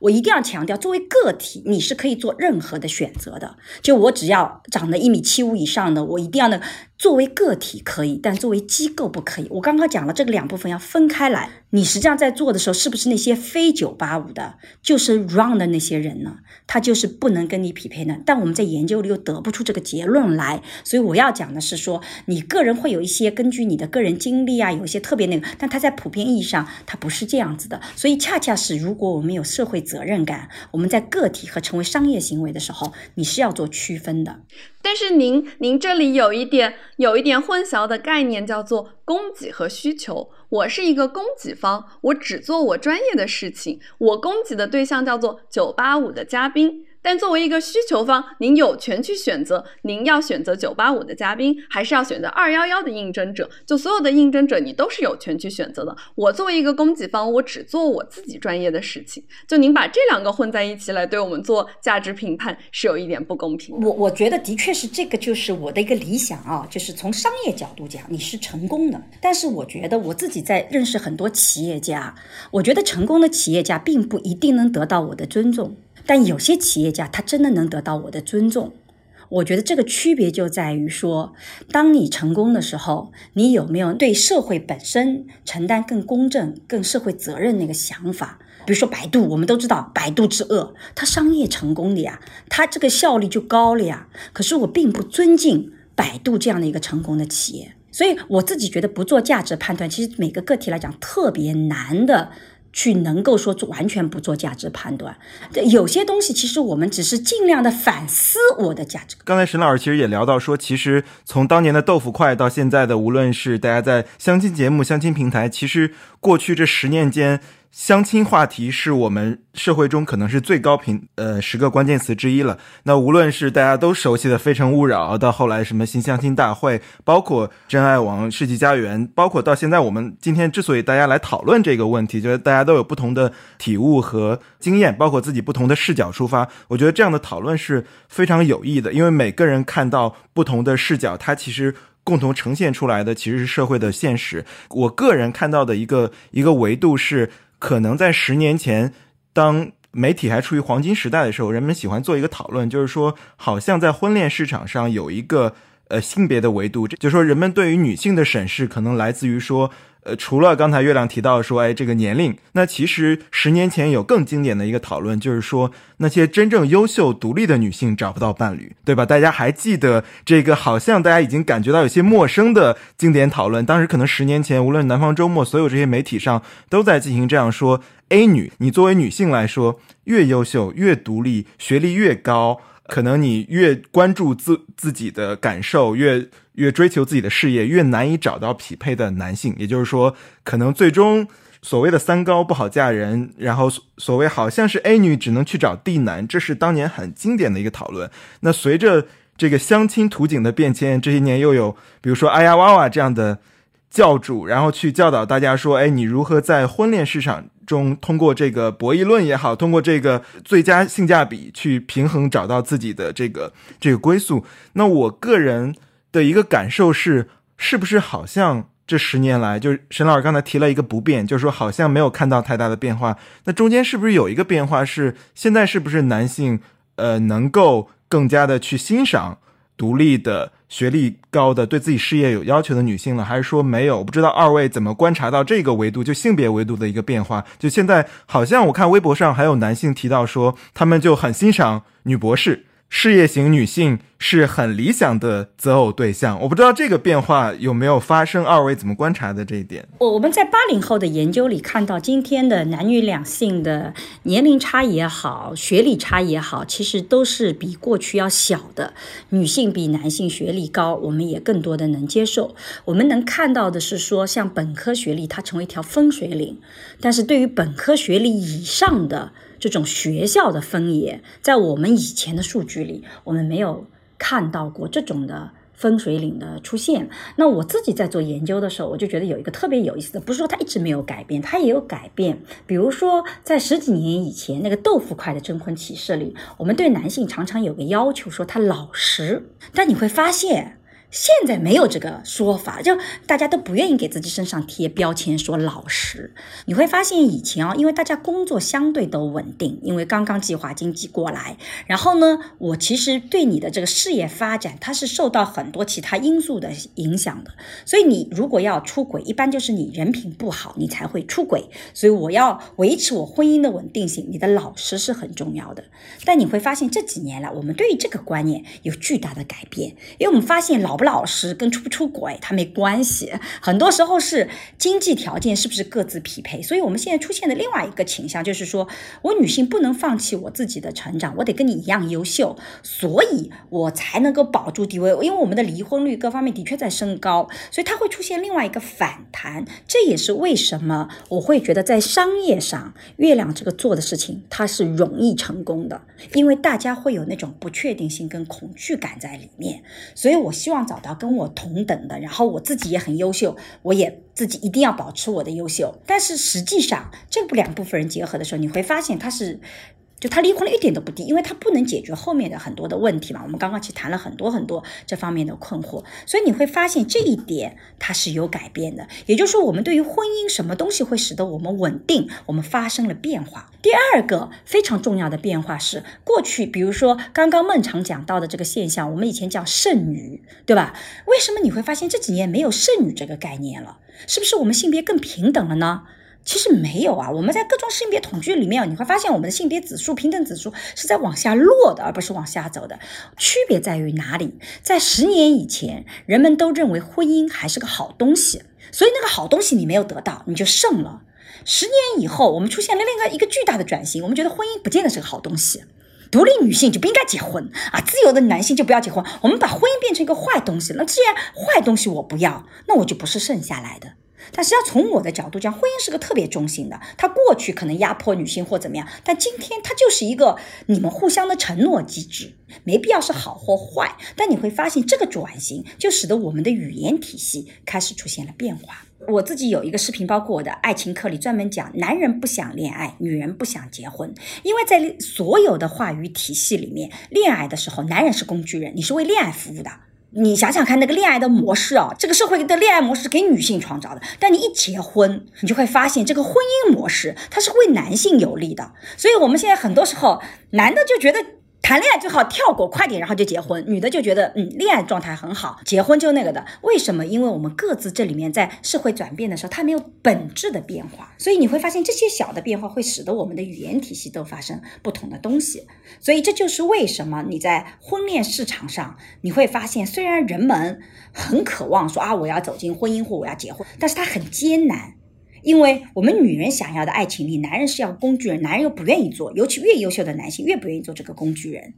我一定要强调，作为个体，你是可以做任何的选择的。就我只要长得一米七五以上的，我一定要那。作为个体可以，但作为机构不可以。我刚刚讲了这个两部分要分开来。你实际上在做的时候，是不是那些非九八五的，就是 run 的那些人呢？他就是不能跟你匹配的。但我们在研究里又得不出这个结论来。所以我要讲的是说，你个人会有一些根据你的个人经历啊，有一些特别那个，但他在普遍意义上，他不是这样子的。所以恰恰是，如果我们有社会责任感，我们在个体和成为商业行为的时候，你是要做区分的。但是您您这里有一点有一点混淆的概念，叫做供给和需求。我是一个供给方，我只做我专业的事情，我供给的对象叫做九八五的嘉宾。但作为一个需求方，您有权去选择，您要选择九八五的嘉宾，还是要选择二幺幺的应征者？就所有的应征者，你都是有权去选择的。我作为一个供给方，我只做我自己专业的事情。就您把这两个混在一起来对我们做价值评判，是有一点不公平。我我觉得的确是这个，就是我的一个理想啊，就是从商业角度讲，你是成功的。但是我觉得我自己在认识很多企业家，我觉得成功的企业家并不一定能得到我的尊重。但有些企业家，他真的能得到我的尊重。我觉得这个区别就在于说，当你成功的时候，你有没有对社会本身承担更公正、更社会责任那个想法？比如说百度，我们都知道百度之恶，它商业成功的呀，它这个效率就高了呀。可是我并不尊敬百度这样的一个成功的企业，所以我自己觉得不做价值判断，其实每个个体来讲特别难的。去能够说完全不做价值判断，有些东西其实我们只是尽量的反思我的价值。刚才沈老师其实也聊到说，其实从当年的豆腐块到现在的，无论是大家在相亲节目、相亲平台，其实过去这十年间。相亲话题是我们社会中可能是最高频呃十个关键词之一了。那无论是大家都熟悉的《非诚勿扰》，到后来什么新相亲大会，包括真爱网、世纪佳缘，包括到现在我们今天之所以大家来讨论这个问题，就是大家都有不同的体悟和经验，包括自己不同的视角出发。我觉得这样的讨论是非常有益的，因为每个人看到不同的视角，它其实共同呈现出来的其实是社会的现实。我个人看到的一个一个维度是。可能在十年前，当媒体还处于黄金时代的时候，人们喜欢做一个讨论，就是说，好像在婚恋市场上有一个呃性别的维度，就是说人们对于女性的审视可能来自于说，呃，除了刚才月亮提到说，哎，这个年龄，那其实十年前有更经典的一个讨论，就是说那些真正优秀独立的女性找不到伴侣，对吧？大家还记得这个好像大家已经感觉到有些陌生的经典讨论，当时可能十年前，无论南方周末所有这些媒体上都在进行这样说：A 女，你作为女性来说，越优秀、越独立、学历越高，可能你越关注自自己的感受，越。越追求自己的事业，越难以找到匹配的男性。也就是说，可能最终所谓的三高不好嫁人，然后所谓好像是 A 女只能去找 D 男，这是当年很经典的一个讨论。那随着这个相亲图景的变迁，这些年又有比如说哎呀哇哇这样的教主，然后去教导大家说，哎，你如何在婚恋市场中通过这个博弈论也好，通过这个最佳性价比去平衡找到自己的这个这个归宿。那我个人。的一个感受是，是不是好像这十年来，就是沈老师刚才提了一个不变，就是说好像没有看到太大的变化。那中间是不是有一个变化？是现在是不是男性呃能够更加的去欣赏独立的、学历高的、对自己事业有要求的女性了？还是说没有？我不知道二位怎么观察到这个维度，就性别维度的一个变化？就现在好像我看微博上还有男性提到说，他们就很欣赏女博士。事业型女性是很理想的择偶对象，我不知道这个变化有没有发生，二位怎么观察的这一点？我我们在八零后的研究里看到，今天的男女两性的年龄差也好，学历差也好，其实都是比过去要小的。女性比男性学历高，我们也更多的能接受。我们能看到的是说，像本科学历它成为一条分水岭，但是对于本科学历以上的。这种学校的分野，在我们以前的数据里，我们没有看到过这种的分水岭的出现。那我自己在做研究的时候，我就觉得有一个特别有意思的，不是说它一直没有改变，它也有改变。比如说，在十几年以前，那个豆腐块的征婚启事里，我们对男性常常有个要求，说他老实。但你会发现。现在没有这个说法，就大家都不愿意给自己身上贴标签，说老实。你会发现以前啊，因为大家工作相对都稳定，因为刚刚计划经济过来，然后呢，我其实对你的这个事业发展，它是受到很多其他因素的影响的。所以你如果要出轨，一般就是你人品不好，你才会出轨。所以我要维持我婚姻的稳定性，你的老实是很重要的。但你会发现这几年来，我们对于这个观念有巨大的改变，因为我们发现老不。老师跟出不出轨他没关系，很多时候是经济条件是不是各自匹配。所以我们现在出现的另外一个倾向就是说，我女性不能放弃我自己的成长，我得跟你一样优秀，所以我才能够保住地位。因为我们的离婚率各方面的确在升高，所以它会出现另外一个反弹。这也是为什么我会觉得在商业上，月亮这个做的事情它是容易成功的，因为大家会有那种不确定性跟恐惧感在里面。所以我希望找。找到跟我同等的，然后我自己也很优秀，我也自己一定要保持我的优秀。但是实际上，这两部分人结合的时候，你会发现他是。就他离婚率一点都不低，因为他不能解决后面的很多的问题嘛。我们刚刚去谈了很多很多这方面的困惑，所以你会发现这一点它是有改变的。也就是说，我们对于婚姻什么东西会使得我们稳定，我们发生了变化。第二个非常重要的变化是，过去比如说刚刚孟常讲到的这个现象，我们以前叫剩女，对吧？为什么你会发现这几年没有剩女这个概念了？是不是我们性别更平等了呢？其实没有啊，我们在各种性别统计里面，你会发现我们的性别指数、平等指数是在往下落的，而不是往下走的。区别在于哪里？在十年以前，人们都认为婚姻还是个好东西，所以那个好东西你没有得到，你就剩了。十年以后，我们出现了另外一个巨大的转型，我们觉得婚姻不见得是个好东西，独立女性就不应该结婚啊，自由的男性就不要结婚。我们把婚姻变成一个坏东西，那既然坏东西我不要，那我就不是剩下来的。但实际上从我的角度讲，婚姻是个特别中性的。它过去可能压迫女性或怎么样，但今天它就是一个你们互相的承诺机制，没必要是好或坏。但你会发现，这个转型就使得我们的语言体系开始出现了变化。我自己有一个视频，包括我的爱情课里专门讲，男人不想恋爱，女人不想结婚，因为在所有的话语体系里面，恋爱的时候，男人是工具人，你是为恋爱服务的。你想想看，那个恋爱的模式啊，这个社会的恋爱模式给女性创造的。但你一结婚，你就会发现这个婚姻模式它是为男性有利的。所以，我们现在很多时候，男的就觉得谈恋爱最好跳过，快点，然后就结婚。女的就觉得，嗯，恋爱状态很好，结婚就那个的。为什么？因为我们各自这里面在社会转变的时候，它没有本质的变化，所以你会发现这些小的变化会使得我们的语言体系都发生不同的东西。所以这就是为什么你在婚恋市场上，你会发现，虽然人们很渴望说啊，我要走进婚姻或我要结婚，但是它很艰难。因为我们女人想要的爱情里，男人是要工具人，男人又不愿意做，尤其越优秀的男性越不愿意做这个工具人，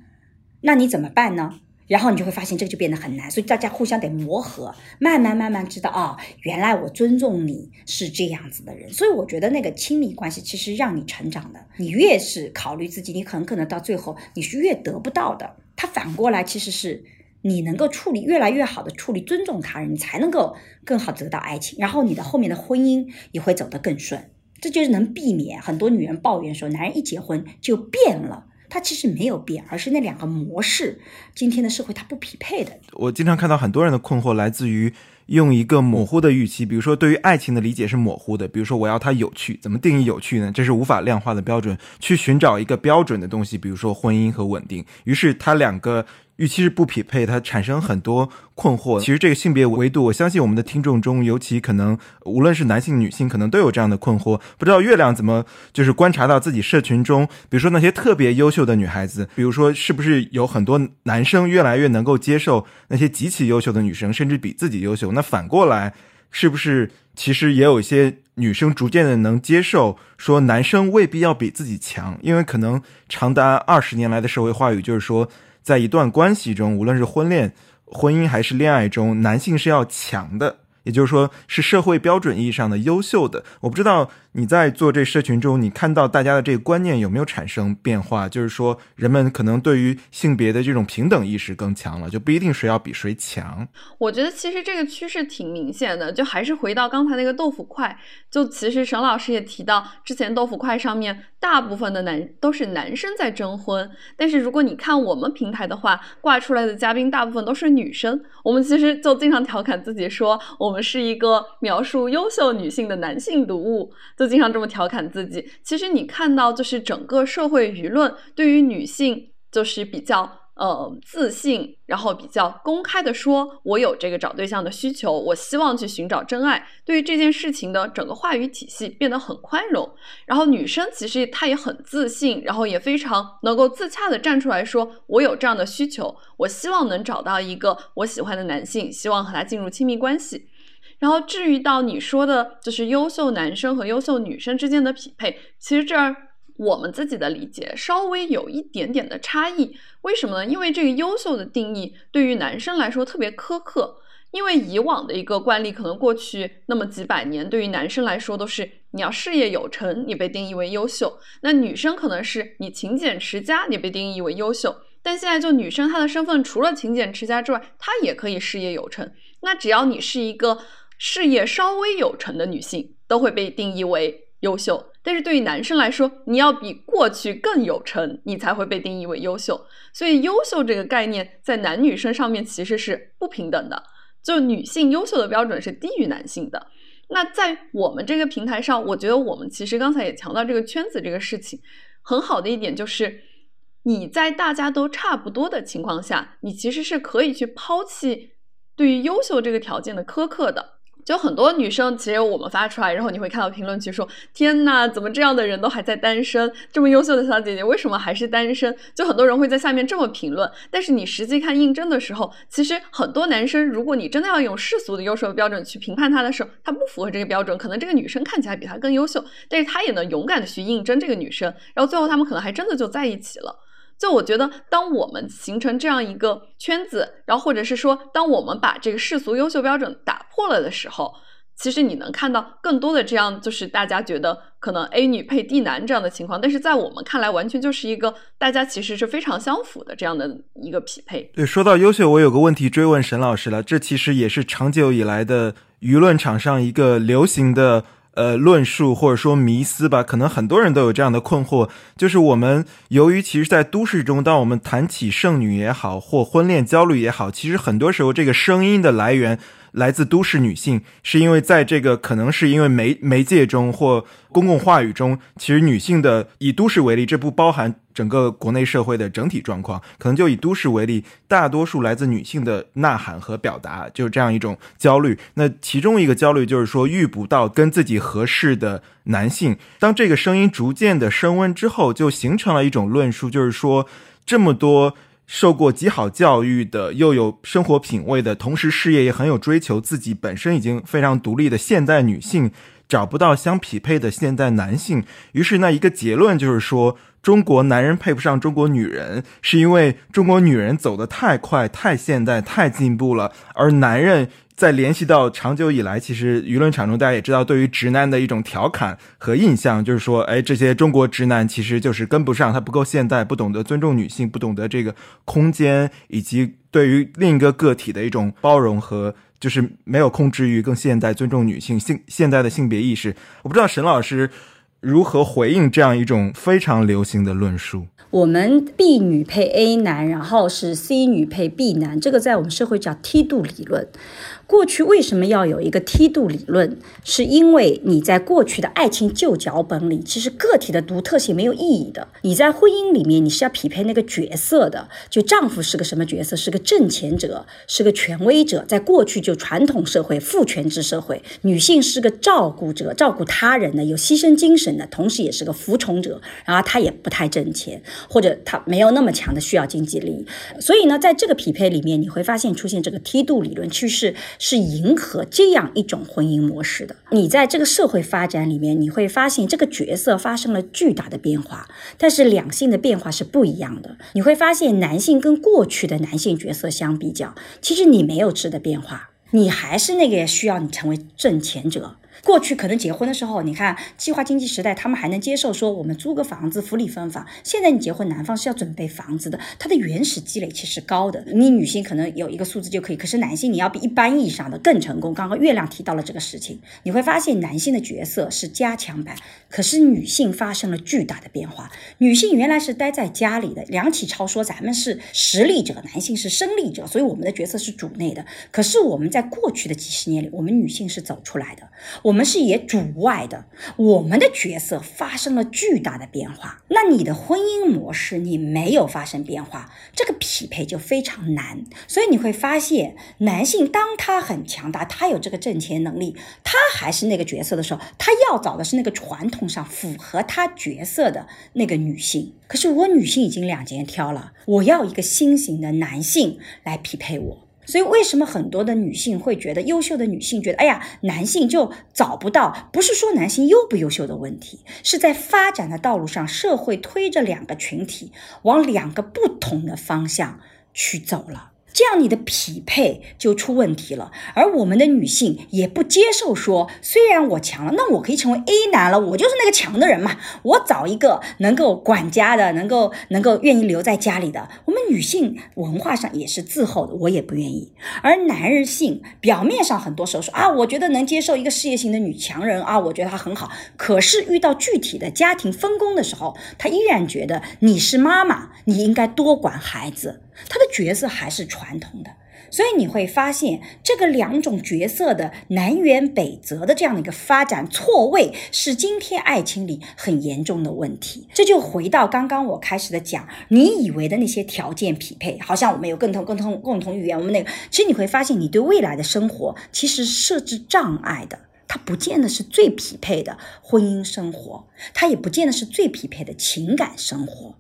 那你怎么办呢？然后你就会发现这个就变得很难，所以大家互相得磨合，慢慢慢慢知道啊，原来我尊重你是这样子的人，所以我觉得那个亲密关系其实让你成长的，你越是考虑自己，你很可能到最后你是越得不到的，它反过来其实是。你能够处理越来越好的处理尊重他人，你才能够更好得到爱情，然后你的后面的婚姻也会走得更顺。这就是能避免很多女人抱怨说男人一结婚就变了，他其实没有变，而是那两个模式今天的社会它不匹配的。我经常看到很多人的困惑来自于用一个模糊的预期，比如说对于爱情的理解是模糊的，比如说我要它有趣，怎么定义有趣呢？这是无法量化的标准，去寻找一个标准的东西，比如说婚姻和稳定，于是他两个。预期是不匹配，它产生很多困惑。其实这个性别维度，我相信我们的听众中，尤其可能无论是男性、女性，可能都有这样的困惑。不知道月亮怎么就是观察到自己社群中，比如说那些特别优秀的女孩子，比如说是不是有很多男生越来越能够接受那些极其优秀的女生，甚至比自己优秀？那反过来，是不是其实也有一些女生逐渐的能接受说男生未必要比自己强？因为可能长达二十年来的社会话语就是说。在一段关系中，无论是婚恋、婚姻还是恋爱中，男性是要强的。也就是说，是社会标准意义上的优秀的。我不知道你在做这社群中，你看到大家的这个观念有没有产生变化？就是说，人们可能对于性别的这种平等意识更强了，就不一定谁要比谁强。我觉得其实这个趋势挺明显的，就还是回到刚才那个豆腐块。就其实沈老师也提到，之前豆腐块上面大部分的男都是男生在征婚，但是如果你看我们平台的话，挂出来的嘉宾大部分都是女生。我们其实就经常调侃自己说，我们。是一个描述优秀女性的男性读物，就经常这么调侃自己。其实你看到，就是整个社会舆论对于女性，就是比较。呃，自信，然后比较公开的说，我有这个找对象的需求，我希望去寻找真爱。对于这件事情的整个话语体系变得很宽容。然后女生其实她也很自信，然后也非常能够自洽的站出来说，我有这样的需求，我希望能找到一个我喜欢的男性，希望和他进入亲密关系。然后至于到你说的，就是优秀男生和优秀女生之间的匹配，其实这儿。我们自己的理解稍微有一点点的差异，为什么呢？因为这个优秀的定义对于男生来说特别苛刻，因为以往的一个惯例，可能过去那么几百年，对于男生来说都是你要事业有成，你被定义为优秀；那女生可能是你勤俭持家，你被定义为优秀。但现在就女生她的身份除了勤俭持家之外，她也可以事业有成。那只要你是一个事业稍微有成的女性，都会被定义为优秀。但是对于男生来说，你要比过去更有成，你才会被定义为优秀。所以，优秀这个概念在男女生上面其实是不平等的。就女性优秀的标准是低于男性的。那在我们这个平台上，我觉得我们其实刚才也强调这个圈子这个事情，很好的一点就是你在大家都差不多的情况下，你其实是可以去抛弃对于优秀这个条件的苛刻的。就很多女生，其实我们发出来，然后你会看到评论区说：“天呐，怎么这样的人都还在单身？这么优秀的小姐姐，为什么还是单身？”就很多人会在下面这么评论。但是你实际看应征的时候，其实很多男生，如果你真的要用世俗的优秀标准去评判他的时候，他不符合这个标准。可能这个女生看起来比他更优秀，但是他也能勇敢的去应征这个女生，然后最后他们可能还真的就在一起了。就我觉得，当我们形成这样一个圈子，然后或者是说，当我们把这个世俗优秀标准打破了的时候，其实你能看到更多的这样，就是大家觉得可能 A 女配 D 男这样的情况，但是在我们看来，完全就是一个大家其实是非常相符的这样的一个匹配。对，说到优秀，我有个问题追问沈老师了，这其实也是长久以来的舆论场上一个流行的。呃，论述或者说迷思吧，可能很多人都有这样的困惑，就是我们由于其实，在都市中，当我们谈起剩女也好，或婚恋焦虑也好，其实很多时候这个声音的来源来自都市女性，是因为在这个可能是因为媒媒介中或公共话语中，其实女性的以都市为例，这不包含整个国内社会的整体状况，可能就以都市为例，大多数来自女性的呐喊和表达，就是这样一种焦虑。那其中一个焦虑就是说遇不到跟自己合适的男性。当这个声音逐渐的升温之后，就形成了一种论述，就是说这么多。受过极好教育的，又有生活品味的，同时事业也很有追求，自己本身已经非常独立的现代女性，找不到相匹配的现代男性。于是，那一个结论就是说，中国男人配不上中国女人，是因为中国女人走得太快、太现代、太进步了，而男人。在联系到长久以来，其实舆论场中大家也知道，对于直男的一种调侃和印象，就是说，哎，这些中国直男其实就是跟不上，他不够现代，不懂得尊重女性，不懂得这个空间，以及对于另一个个体的一种包容和就是没有控制欲，更现代，尊重女性性现代的性别意识。我不知道沈老师如何回应这样一种非常流行的论述。我们 B 女配 A 男，然后是 C 女配 B 男，这个在我们社会叫梯度理论。过去为什么要有一个梯度理论？是因为你在过去的爱情旧脚本里，其实个体的独特性没有意义的。你在婚姻里面，你是要匹配那个角色的。就丈夫是个什么角色？是个挣钱者，是个权威者。在过去就传统社会父权制社会，女性是个照顾者，照顾他人的，有牺牲精神的，同时也是个服从者。然后她也不太挣钱，或者她没有那么强的需要经济利益。所以呢，在这个匹配里面，你会发现出现这个梯度理论趋势。是迎合这样一种婚姻模式的。你在这个社会发展里面，你会发现这个角色发生了巨大的变化，但是两性的变化是不一样的。你会发现，男性跟过去的男性角色相比较，其实你没有质的变化，你还是那个需要你成为挣钱者。过去可能结婚的时候，你看计划经济时代，他们还能接受说我们租个房子，福利分房。现在你结婚，男方是要准备房子的，他的原始积累其实高的。你女性可能有一个数字就可以，可是男性你要比一般意义上的更成功。刚刚月亮提到了这个事情，你会发现男性的角色是加强版，可是女性发生了巨大的变化。女性原来是待在家里的，梁启超说咱们是实力者，男性是生力者，所以我们的角色是主内的。可是我们在过去的几十年里，我们女性是走出来的，我。我们是也主外的，我们的角色发生了巨大的变化。那你的婚姻模式你没有发生变化，这个匹配就非常难。所以你会发现，男性当他很强大，他有这个挣钱能力，他还是那个角色的时候，他要找的是那个传统上符合他角色的那个女性。可是我女性已经两肩挑了，我要一个新型的男性来匹配我。所以，为什么很多的女性会觉得优秀的女性觉得，哎呀，男性就找不到？不是说男性优不优秀的问题，是在发展的道路上，社会推着两个群体往两个不同的方向去走了。这样你的匹配就出问题了，而我们的女性也不接受说，虽然我强了，那我可以成为 A 男了，我就是那个强的人嘛，我找一个能够管家的，能够能够愿意留在家里的。我们女性文化上也是滞后的，我也不愿意。而男人性表面上很多时候说啊，我觉得能接受一个事业型的女强人啊，我觉得她很好。可是遇到具体的家庭分工的时候，他依然觉得你是妈妈，你应该多管孩子。他的角色还是传统的，所以你会发现这个两种角色的南辕北辙的这样的一个发展错位，是今天爱情里很严重的问题。这就回到刚刚我开始的讲，你以为的那些条件匹配，好像我们有共同共同共同语言，我们那个，其实你会发现，你对未来的生活其实设置障碍的，它不见得是最匹配的婚姻生活，它也不见得是最匹配的情感生活。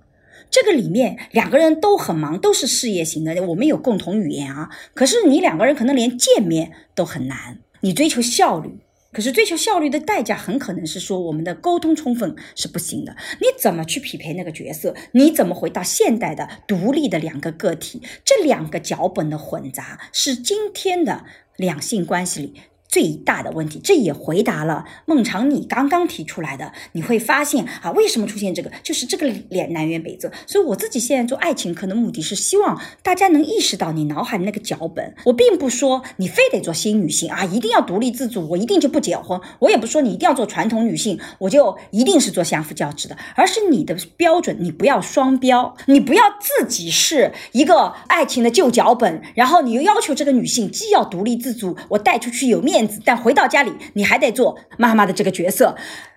这个里面两个人都很忙，都是事业型的，我们有共同语言啊。可是你两个人可能连见面都很难，你追求效率，可是追求效率的代价很可能是说我们的沟通充分是不行的。你怎么去匹配那个角色？你怎么回到现代的独立的两个个体？这两个脚本的混杂是今天的两性关系里。最大的问题，这也回答了孟尝你刚刚提出来的。你会发现啊，为什么出现这个，就是这个脸南辕北辙。所以我自己现在做爱情，课的目的是希望大家能意识到你脑海那个脚本。我并不说你非得做新女性啊，一定要独立自主，我一定就不结婚。我也不说你一定要做传统女性，我就一定是做相夫教子的。而是你的标准，你不要双标，你不要自己是一个爱情的旧脚本，然后你又要求这个女性既要独立自主，我带出去有面。面子但回到家里，你还得做妈妈的这个角色。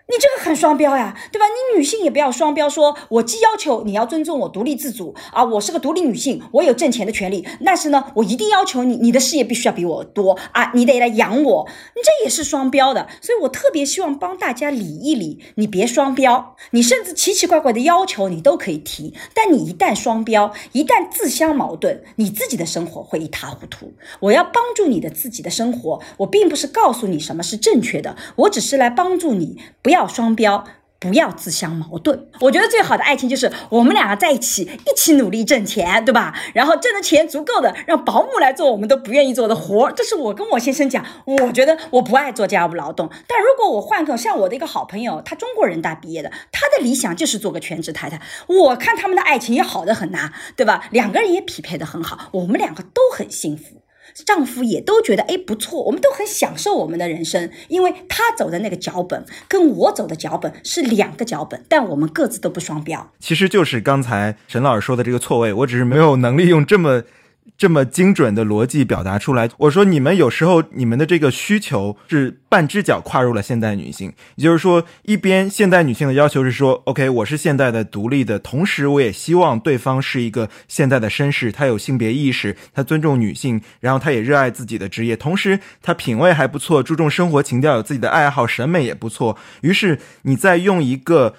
你这个很双标呀，对吧？你女性也不要双标，说我既要求你要尊重我独立自主啊，我是个独立女性，我有挣钱的权利，但是呢，我一定要求你，你的事业必须要比我多啊，你得来养我，你这也是双标的。所以我特别希望帮大家理一理，你别双标，你甚至奇奇怪怪的要求你都可以提，但你一旦双标，一旦自相矛盾，你自己的生活会一塌糊涂。我要帮助你的自己的生活，我并不是告诉你什么是正确的，我只是来帮助你不要。要双标，不要自相矛盾。我觉得最好的爱情就是我们两个在一起，一起努力挣钱，对吧？然后挣的钱足够的，让保姆来做我们都不愿意做的活。这是我跟我先生讲，我觉得我不爱做家务劳动。但如果我换个像我的一个好朋友，他中国人大毕业的，他的理想就是做个全职太太。我看他们的爱情也好的很呐，对吧？两个人也匹配的很好，我们两个都很幸福。丈夫也都觉得哎不错，我们都很享受我们的人生，因为他走的那个脚本跟我走的脚本是两个脚本，但我们各自都不双标。其实就是刚才沈老师说的这个错位，我只是没有能力用这么。这么精准的逻辑表达出来，我说你们有时候你们的这个需求是半只脚跨入了现代女性，也就是说，一边现代女性的要求是说，OK，我是现代的独立的，同时我也希望对方是一个现代的绅士，他有性别意识，他尊重女性，然后他也热爱自己的职业，同时他品味还不错，注重生活情调，有自己的爱好，审美也不错。于是你再用一个。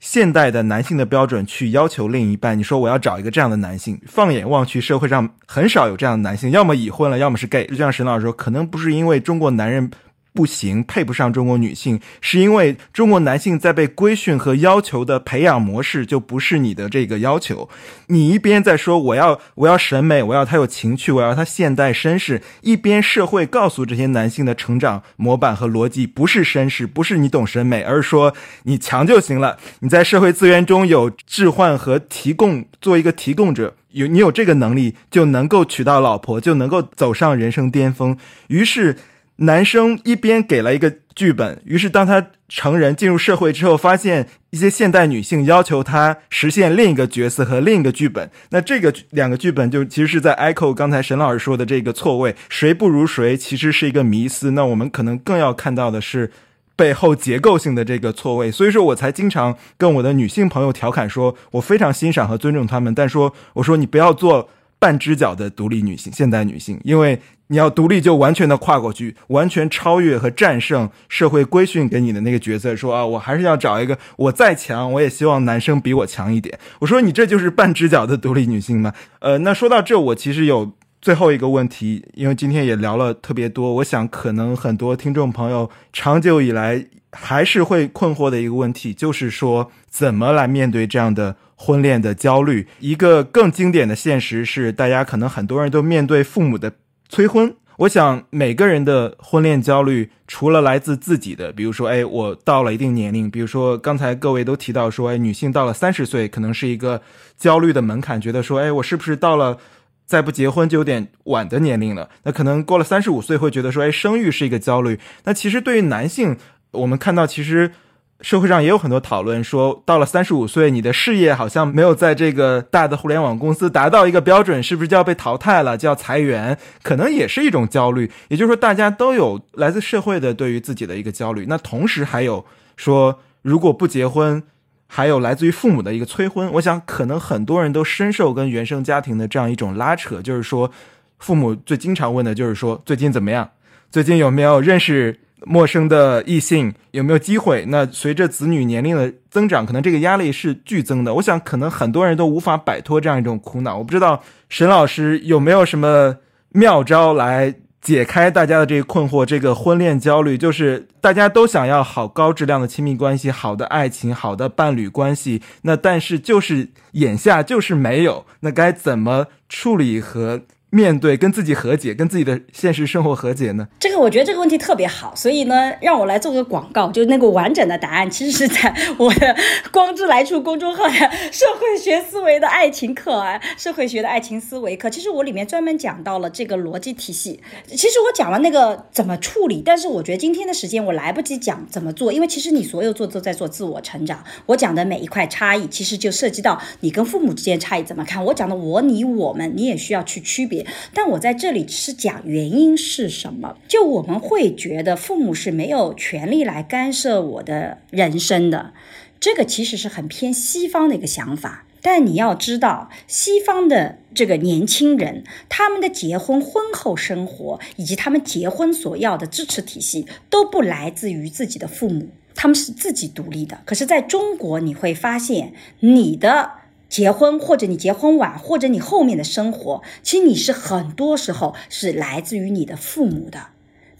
现代的男性的标准去要求另一半，你说我要找一个这样的男性，放眼望去，社会上很少有这样的男性，要么已婚了，要么是 gay。就像沈老师说，可能不是因为中国男人。不行，配不上中国女性，是因为中国男性在被规训和要求的培养模式就不是你的这个要求。你一边在说我要我要审美，我要他有情趣，我要他现代绅士，一边社会告诉这些男性的成长模板和逻辑不是绅士，不是你懂审美，而是说你强就行了。你在社会资源中有置换和提供，做一个提供者，有你有这个能力就能够娶到老婆，就能够走上人生巅峰。于是。男生一边给了一个剧本，于是当他成人进入社会之后，发现一些现代女性要求他实现另一个角色和另一个剧本。那这个两个剧本就其实是在 echo 刚才沈老师说的这个错位，谁不如谁，其实是一个迷思。那我们可能更要看到的是背后结构性的这个错位。所以说我才经常跟我的女性朋友调侃说，我非常欣赏和尊重她们，但说我说你不要做半只脚的独立女性、现代女性，因为。你要独立，就完全的跨过去，完全超越和战胜社会规训给你的那个角色。说啊，我还是要找一个，我再强，我也希望男生比我强一点。我说你这就是半只脚的独立女性吗？呃，那说到这，我其实有最后一个问题，因为今天也聊了特别多，我想可能很多听众朋友长久以来还是会困惑的一个问题，就是说怎么来面对这样的婚恋的焦虑？一个更经典的现实是，大家可能很多人都面对父母的。催婚，我想每个人的婚恋焦虑，除了来自自己的，比如说，哎，我到了一定年龄，比如说刚才各位都提到说，哎，女性到了三十岁可能是一个焦虑的门槛，觉得说，哎，我是不是到了再不结婚就有点晚的年龄了？那可能过了三十五岁会觉得说，哎，生育是一个焦虑。那其实对于男性，我们看到其实。社会上也有很多讨论，说到了三十五岁，你的事业好像没有在这个大的互联网公司达到一个标准，是不是就要被淘汰了，就要裁员？可能也是一种焦虑。也就是说，大家都有来自社会的对于自己的一个焦虑。那同时还有说，如果不结婚，还有来自于父母的一个催婚。我想，可能很多人都深受跟原生家庭的这样一种拉扯，就是说，父母最经常问的就是说，最近怎么样？最近有没有认识？陌生的异性有没有机会？那随着子女年龄的增长，可能这个压力是剧增的。我想，可能很多人都无法摆脱这样一种苦恼。我不知道沈老师有没有什么妙招来解开大家的这个困惑，这个婚恋焦虑，就是大家都想要好高质量的亲密关系、好的爱情、好的伴侣关系，那但是就是眼下就是没有，那该怎么处理和面对、跟自己和解、跟自己的现实生活和解呢？这个我觉得这个问题特别好，所以呢，让我来做个广告，就那个完整的答案，其实是在我的“光之来处”公众号的社会学思维的爱情课啊，社会学的爱情思维课。其实我里面专门讲到了这个逻辑体系。其实我讲了那个怎么处理，但是我觉得今天的时间我来不及讲怎么做，因为其实你所有做都在做自我成长。我讲的每一块差异，其实就涉及到你跟父母之间差异怎么看。我讲的我、你、我们，你也需要去区别。但我在这里是讲原因是什么？就我们会觉得父母是没有权利来干涉我的人生的，这个其实是很偏西方的一个想法。但你要知道，西方的这个年轻人，他们的结婚、婚后生活以及他们结婚所要的支持体系，都不来自于自己的父母，他们是自己独立的。可是，在中国，你会发现你的。结婚，或者你结婚晚，或者你后面的生活，其实你是很多时候是来自于你的父母的。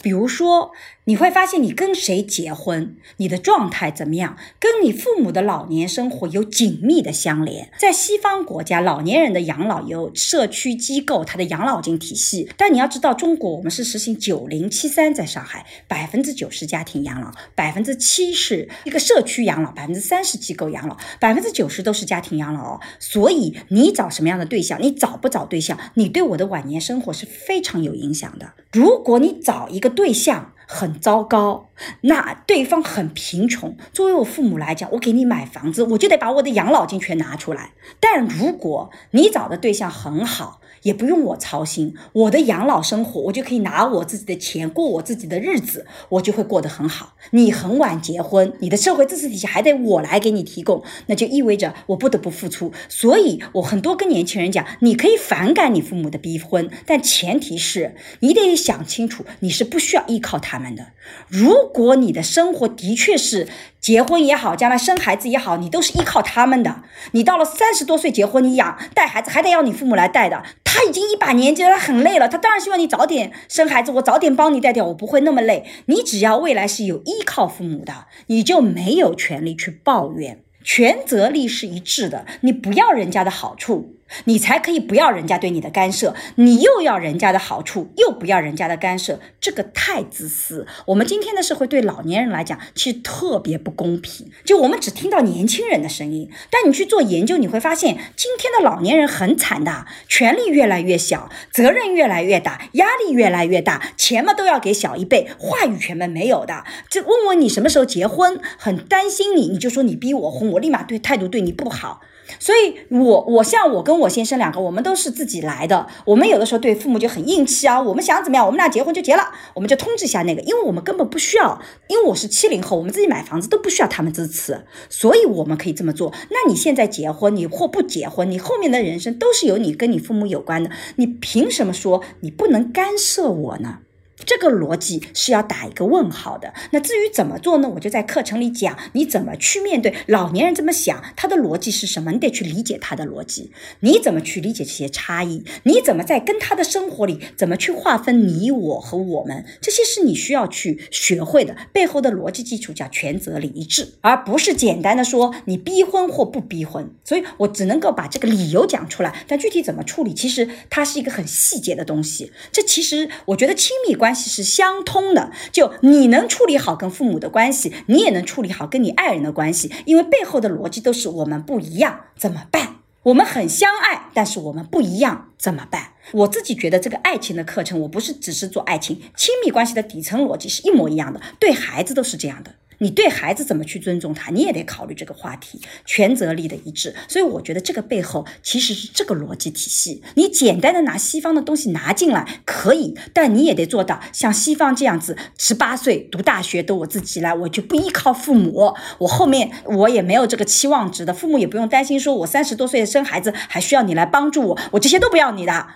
比如说，你会发现你跟谁结婚，你的状态怎么样，跟你父母的老年生活有紧密的相连。在西方国家，老年人的养老有社区机构，它的养老金体系。但你要知道，中国我们是实行九零七三，在上海百分之九十家庭养老，百分之七是一个社区养老，百分之三十机构养老，百分之九十都是家庭养老哦。所以你找什么样的对象，你找不找对象，你对我的晚年生活是非常有影响的。如果你找一个对象很糟糕，那对方很贫穷。作为我父母来讲，我给你买房子，我就得把我的养老金全拿出来。但如果你找的对象很好，也不用我操心，我的养老生活，我就可以拿我自己的钱过我自己的日子，我就会过得很好。你很晚结婚，你的社会支持体系还得我来给你提供，那就意味着我不得不付出。所以我很多跟年轻人讲，你可以反感你父母的逼婚，但前提是你得想清楚，你是不需要依靠他们的。如果你的生活的确是结婚也好，将来生孩子也好，你都是依靠他们的。你到了三十多岁结婚，你养带孩子还得要你父母来带的。他已经一把年纪了，他很累了，他当然希望你早点生孩子，我早点帮你带掉，我不会那么累。你只要未来是有依靠父母的，你就没有权利去抱怨，权责力是一致的。你不要人家的好处。你才可以不要人家对你的干涉，你又要人家的好处，又不要人家的干涉，这个太自私。我们今天的社会对老年人来讲，其实特别不公平。就我们只听到年轻人的声音，但你去做研究，你会发现今天的老年人很惨的，权力越来越小，责任越来越大，压力越来越大，钱嘛都要给小一辈，话语权嘛没有的。就问问你什么时候结婚，很担心你，你就说你逼我婚，我立马对态度对你不好。所以，我我像我跟我先生两个，我们都是自己来的。我们有的时候对父母就很硬气啊。我们想怎么样，我们俩结婚就结了，我们就通知一下那个，因为我们根本不需要。因为我是七零后，我们自己买房子都不需要他们支持，所以我们可以这么做。那你现在结婚，你或不结婚，你后面的人生都是由你跟你父母有关的。你凭什么说你不能干涉我呢？这个逻辑是要打一个问号的。那至于怎么做呢？我就在课程里讲，你怎么去面对老年人这么想，他的逻辑是什么？你得去理解他的逻辑。你怎么去理解这些差异？你怎么在跟他的生活里怎么去划分你我和我们？这些是你需要去学会的。背后的逻辑基础叫权责理一致，而不是简单的说你逼婚或不逼婚。所以我只能够把这个理由讲出来，但具体怎么处理，其实它是一个很细节的东西。这其实我觉得亲密关。关系是相通的，就你能处理好跟父母的关系，你也能处理好跟你爱人的关系，因为背后的逻辑都是我们不一样，怎么办？我们很相爱，但是我们不一样，怎么办？我自己觉得这个爱情的课程，我不是只是做爱情，亲密关系的底层逻辑是一模一样的，对孩子都是这样的。你对孩子怎么去尊重他，你也得考虑这个话题，权责力的一致。所以我觉得这个背后其实是这个逻辑体系。你简单的拿西方的东西拿进来可以，但你也得做到像西方这样子，十八岁读大学都我自己来，我就不依靠父母，我后面我也没有这个期望值的，父母也不用担心说我三十多岁生孩子还需要你来帮助我，我这些都不要你的。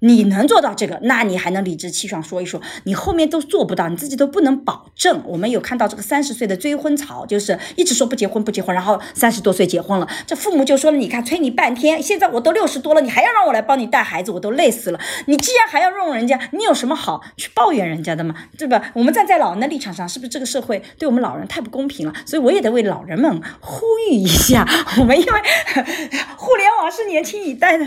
你能做到这个，那你还能理直气壮说一说，你后面都做不到，你自己都不能保证。我们有看到这个三十岁的追婚潮，就是一直说不结婚不结婚，然后三十多岁结婚了，这父母就说了，你看催你半天，现在我都六十多了，你还要让我来帮你带孩子，我都累死了。你既然还要用人家，你有什么好去抱怨人家的吗？对吧？我们站在老人的立场上，是不是这个社会对我们老人太不公平了？所以我也得为老人们呼吁一下，我们因为 互联网是年轻一代的。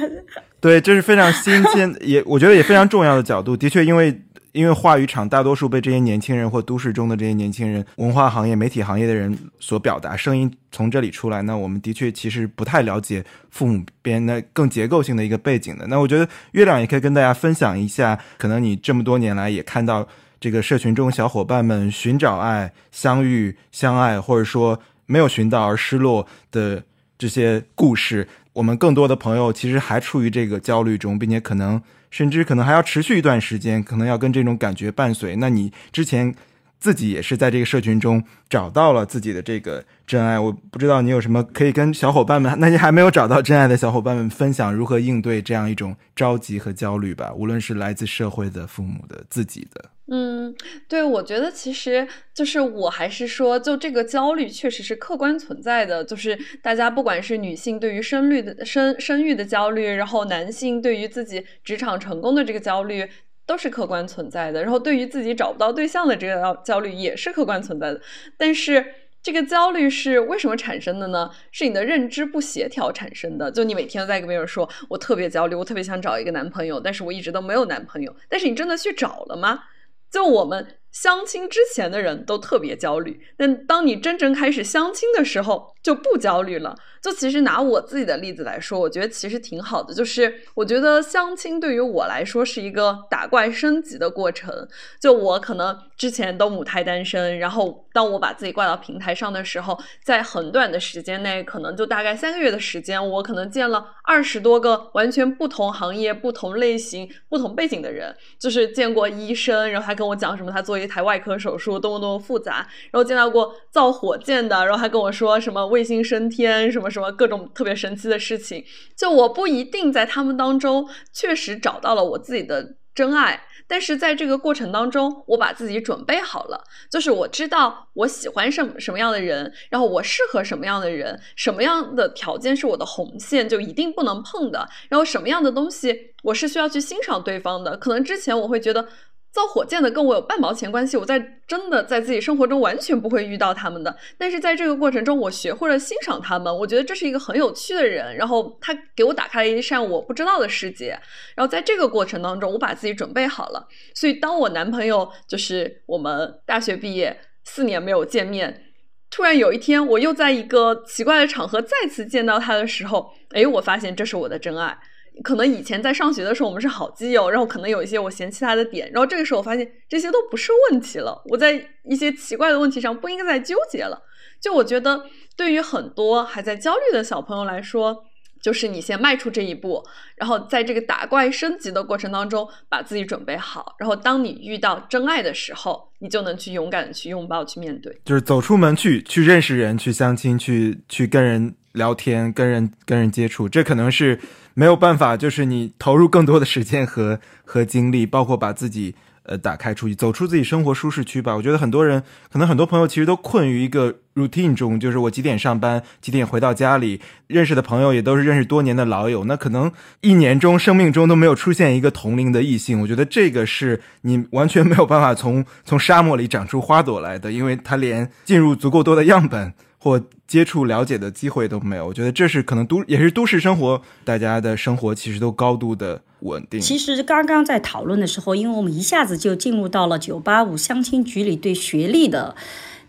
对，这是非常新鲜，也我觉得也非常重要的角度。的确，因为因为话语场大多数被这些年轻人或都市中的这些年轻人、文化行业、媒体行业的人所表达，声音从这里出来。那我们的确其实不太了解父母边的更结构性的一个背景的。那我觉得月亮也可以跟大家分享一下，可能你这么多年来也看到这个社群中小伙伴们寻找爱、相遇、相爱，或者说没有寻到而失落的这些故事。我们更多的朋友其实还处于这个焦虑中，并且可能甚至可能还要持续一段时间，可能要跟这种感觉伴随。那你之前自己也是在这个社群中找到了自己的这个真爱，我不知道你有什么可以跟小伙伴们，那你还没有找到真爱的小伙伴们分享如何应对这样一种着急和焦虑吧？无论是来自社会的、父母的、自己的。嗯，对，我觉得其实就是我还是说，就这个焦虑确实是客观存在的。就是大家不管是女性对于生育的生生育的焦虑，然后男性对于自己职场成功的这个焦虑，都是客观存在的。然后对于自己找不到对象的这个焦虑也是客观存在的。但是这个焦虑是为什么产生的呢？是你的认知不协调产生的。就你每天在跟别人说，我特别焦虑，我特别想找一个男朋友，但是我一直都没有男朋友。但是你真的去找了吗？就我们相亲之前的人都特别焦虑，但当你真正开始相亲的时候就不焦虑了。就其实拿我自己的例子来说，我觉得其实挺好的。就是我觉得相亲对于我来说是一个打怪升级的过程。就我可能之前都母胎单身，然后当我把自己挂到平台上的时候，在很短的时间内，可能就大概三个月的时间，我可能见了二十多个完全不同行业、不同类型、不同背景的人。就是见过医生，然后他跟我讲什么，他做一台外科手术多么多么复杂，然后见到过造火箭的，然后还跟我说什么卫星升天什么。什么各种特别神奇的事情，就我不一定在他们当中确实找到了我自己的真爱，但是在这个过程当中，我把自己准备好了，就是我知道我喜欢什什么样的人，然后我适合什么样的人，什么样的条件是我的红线，就一定不能碰的，然后什么样的东西我是需要去欣赏对方的，可能之前我会觉得。造火箭的跟我有半毛钱关系，我在真的在自己生活中完全不会遇到他们的。但是在这个过程中，我学会了欣赏他们，我觉得这是一个很有趣的人。然后他给我打开了一扇我不知道的世界。然后在这个过程当中，我把自己准备好了。所以当我男朋友就是我们大学毕业四年没有见面，突然有一天我又在一个奇怪的场合再次见到他的时候，哎，我发现这是我的真爱。可能以前在上学的时候我们是好基友，然后可能有一些我嫌弃他的点，然后这个时候我发现这些都不是问题了，我在一些奇怪的问题上不应该再纠结了。就我觉得，对于很多还在焦虑的小朋友来说，就是你先迈出这一步，然后在这个打怪升级的过程当中把自己准备好，然后当你遇到真爱的时候，你就能去勇敢的去拥抱、去面对，就是走出门去去认识人、去相亲、去去跟人聊天、跟人跟人接触，这可能是。没有办法，就是你投入更多的时间和和精力，包括把自己呃打开出去，走出自己生活舒适区吧。我觉得很多人，可能很多朋友其实都困于一个 routine 中，就是我几点上班，几点回到家里，认识的朋友也都是认识多年的老友，那可能一年中、生命中都没有出现一个同龄的异性。我觉得这个是你完全没有办法从从沙漠里长出花朵来的，因为它连进入足够多的样本。或接触了解的机会都没有，我觉得这是可能都也是都市生活，大家的生活其实都高度的稳定。其实刚刚在讨论的时候，因为我们一下子就进入到了九八五相亲局里对学历的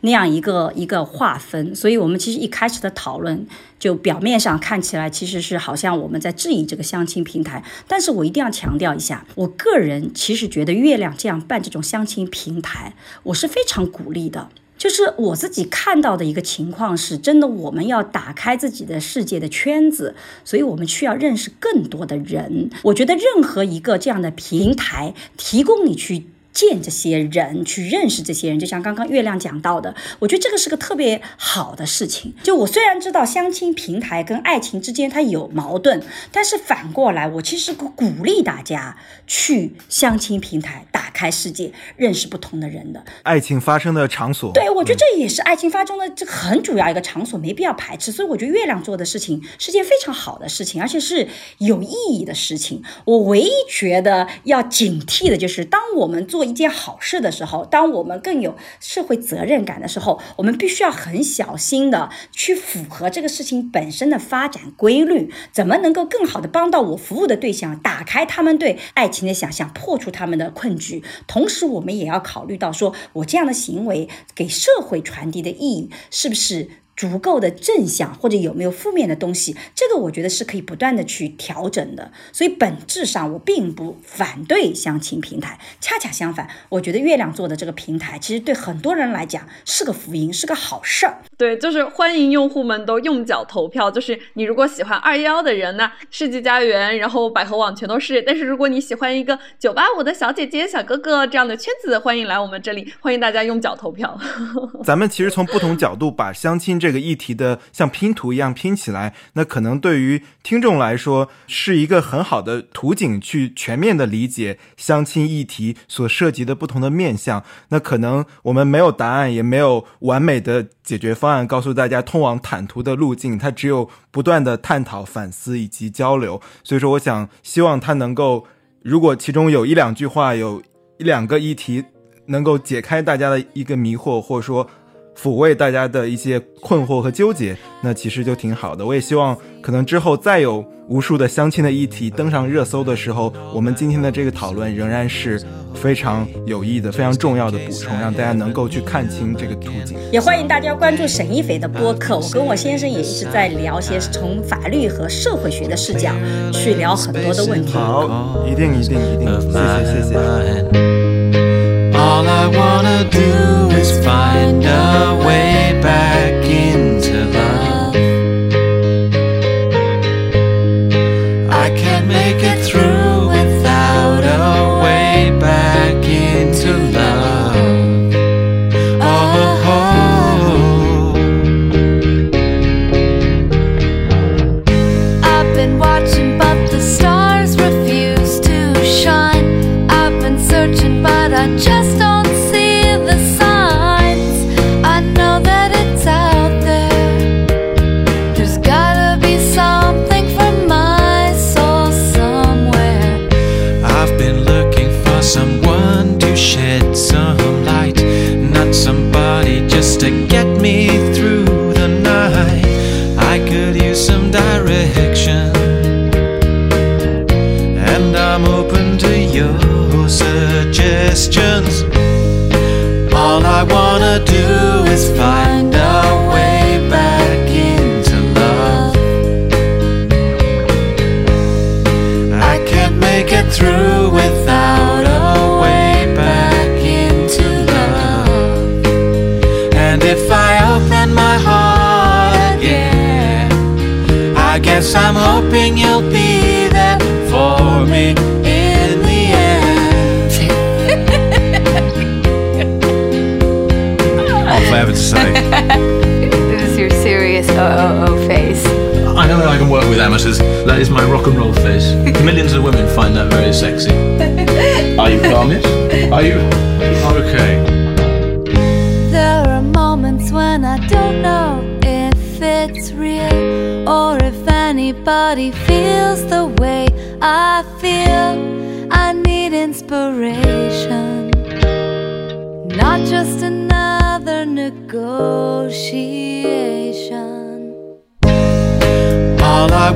那样一个一个划分，所以我们其实一开始的讨论就表面上看起来其实是好像我们在质疑这个相亲平台，但是我一定要强调一下，我个人其实觉得月亮这样办这种相亲平台，我是非常鼓励的。就是我自己看到的一个情况是，真的我们要打开自己的世界的圈子，所以我们需要认识更多的人。我觉得任何一个这样的平台提供你去。见这些人，去认识这些人，就像刚刚月亮讲到的，我觉得这个是个特别好的事情。就我虽然知道相亲平台跟爱情之间它有矛盾，但是反过来，我其实鼓励大家去相亲平台打开世界，认识不同的人的。爱情发生的场所，对我觉得这也是爱情发生的这很主要一个场所，没必要排斥。所以我觉得月亮做的事情是件非常好的事情，而且是有意义的事情。我唯一觉得要警惕的就是，当我们做一件好事的时候，当我们更有社会责任感的时候，我们必须要很小心的去符合这个事情本身的发展规律，怎么能够更好的帮到我服务的对象，打开他们对爱情的想象，破除他们的困局。同时，我们也要考虑到，说我这样的行为给社会传递的意义是不是？足够的正向或者有没有负面的东西，这个我觉得是可以不断的去调整的。所以本质上我并不反对相亲平台，恰恰相反，我觉得月亮做的这个平台其实对很多人来讲是个福音，是个好事儿。对，就是欢迎用户们都用脚投票。就是你如果喜欢二幺幺的人呢，世纪佳缘，然后百合网全都是。但是如果你喜欢一个九八五的小姐姐、小哥哥这样的圈子，欢迎来我们这里，欢迎大家用脚投票。咱们其实从不同角度把相亲。这个议题的像拼图一样拼起来，那可能对于听众来说是一个很好的图景，去全面的理解相亲议题所涉及的不同的面向。那可能我们没有答案，也没有完美的解决方案，告诉大家通往坦途的路径。它只有不断的探讨、反思以及交流。所以说，我想希望它能够，如果其中有一两句话，有一两个议题能够解开大家的一个迷惑，或者说。抚慰大家的一些困惑和纠结，那其实就挺好的。我也希望，可能之后再有无数的相亲的议题登上热搜的时候，我们今天的这个讨论仍然是非常有益的、非常重要的补充，让大家能够去看清这个途径。也欢迎大家关注沈一斐的播客，我跟我先生也一直在聊些从法律和社会学的视角去聊很多的问题。好，一定一定一定，谢谢谢谢。I wanna do is find a way back into can work with amateurs. That is my rock and roll face. Millions of women find that very sexy. Are you promised? Are you? Okay. There are moments when I don't know if it's real or if anybody feels the way I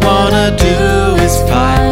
wanna do is find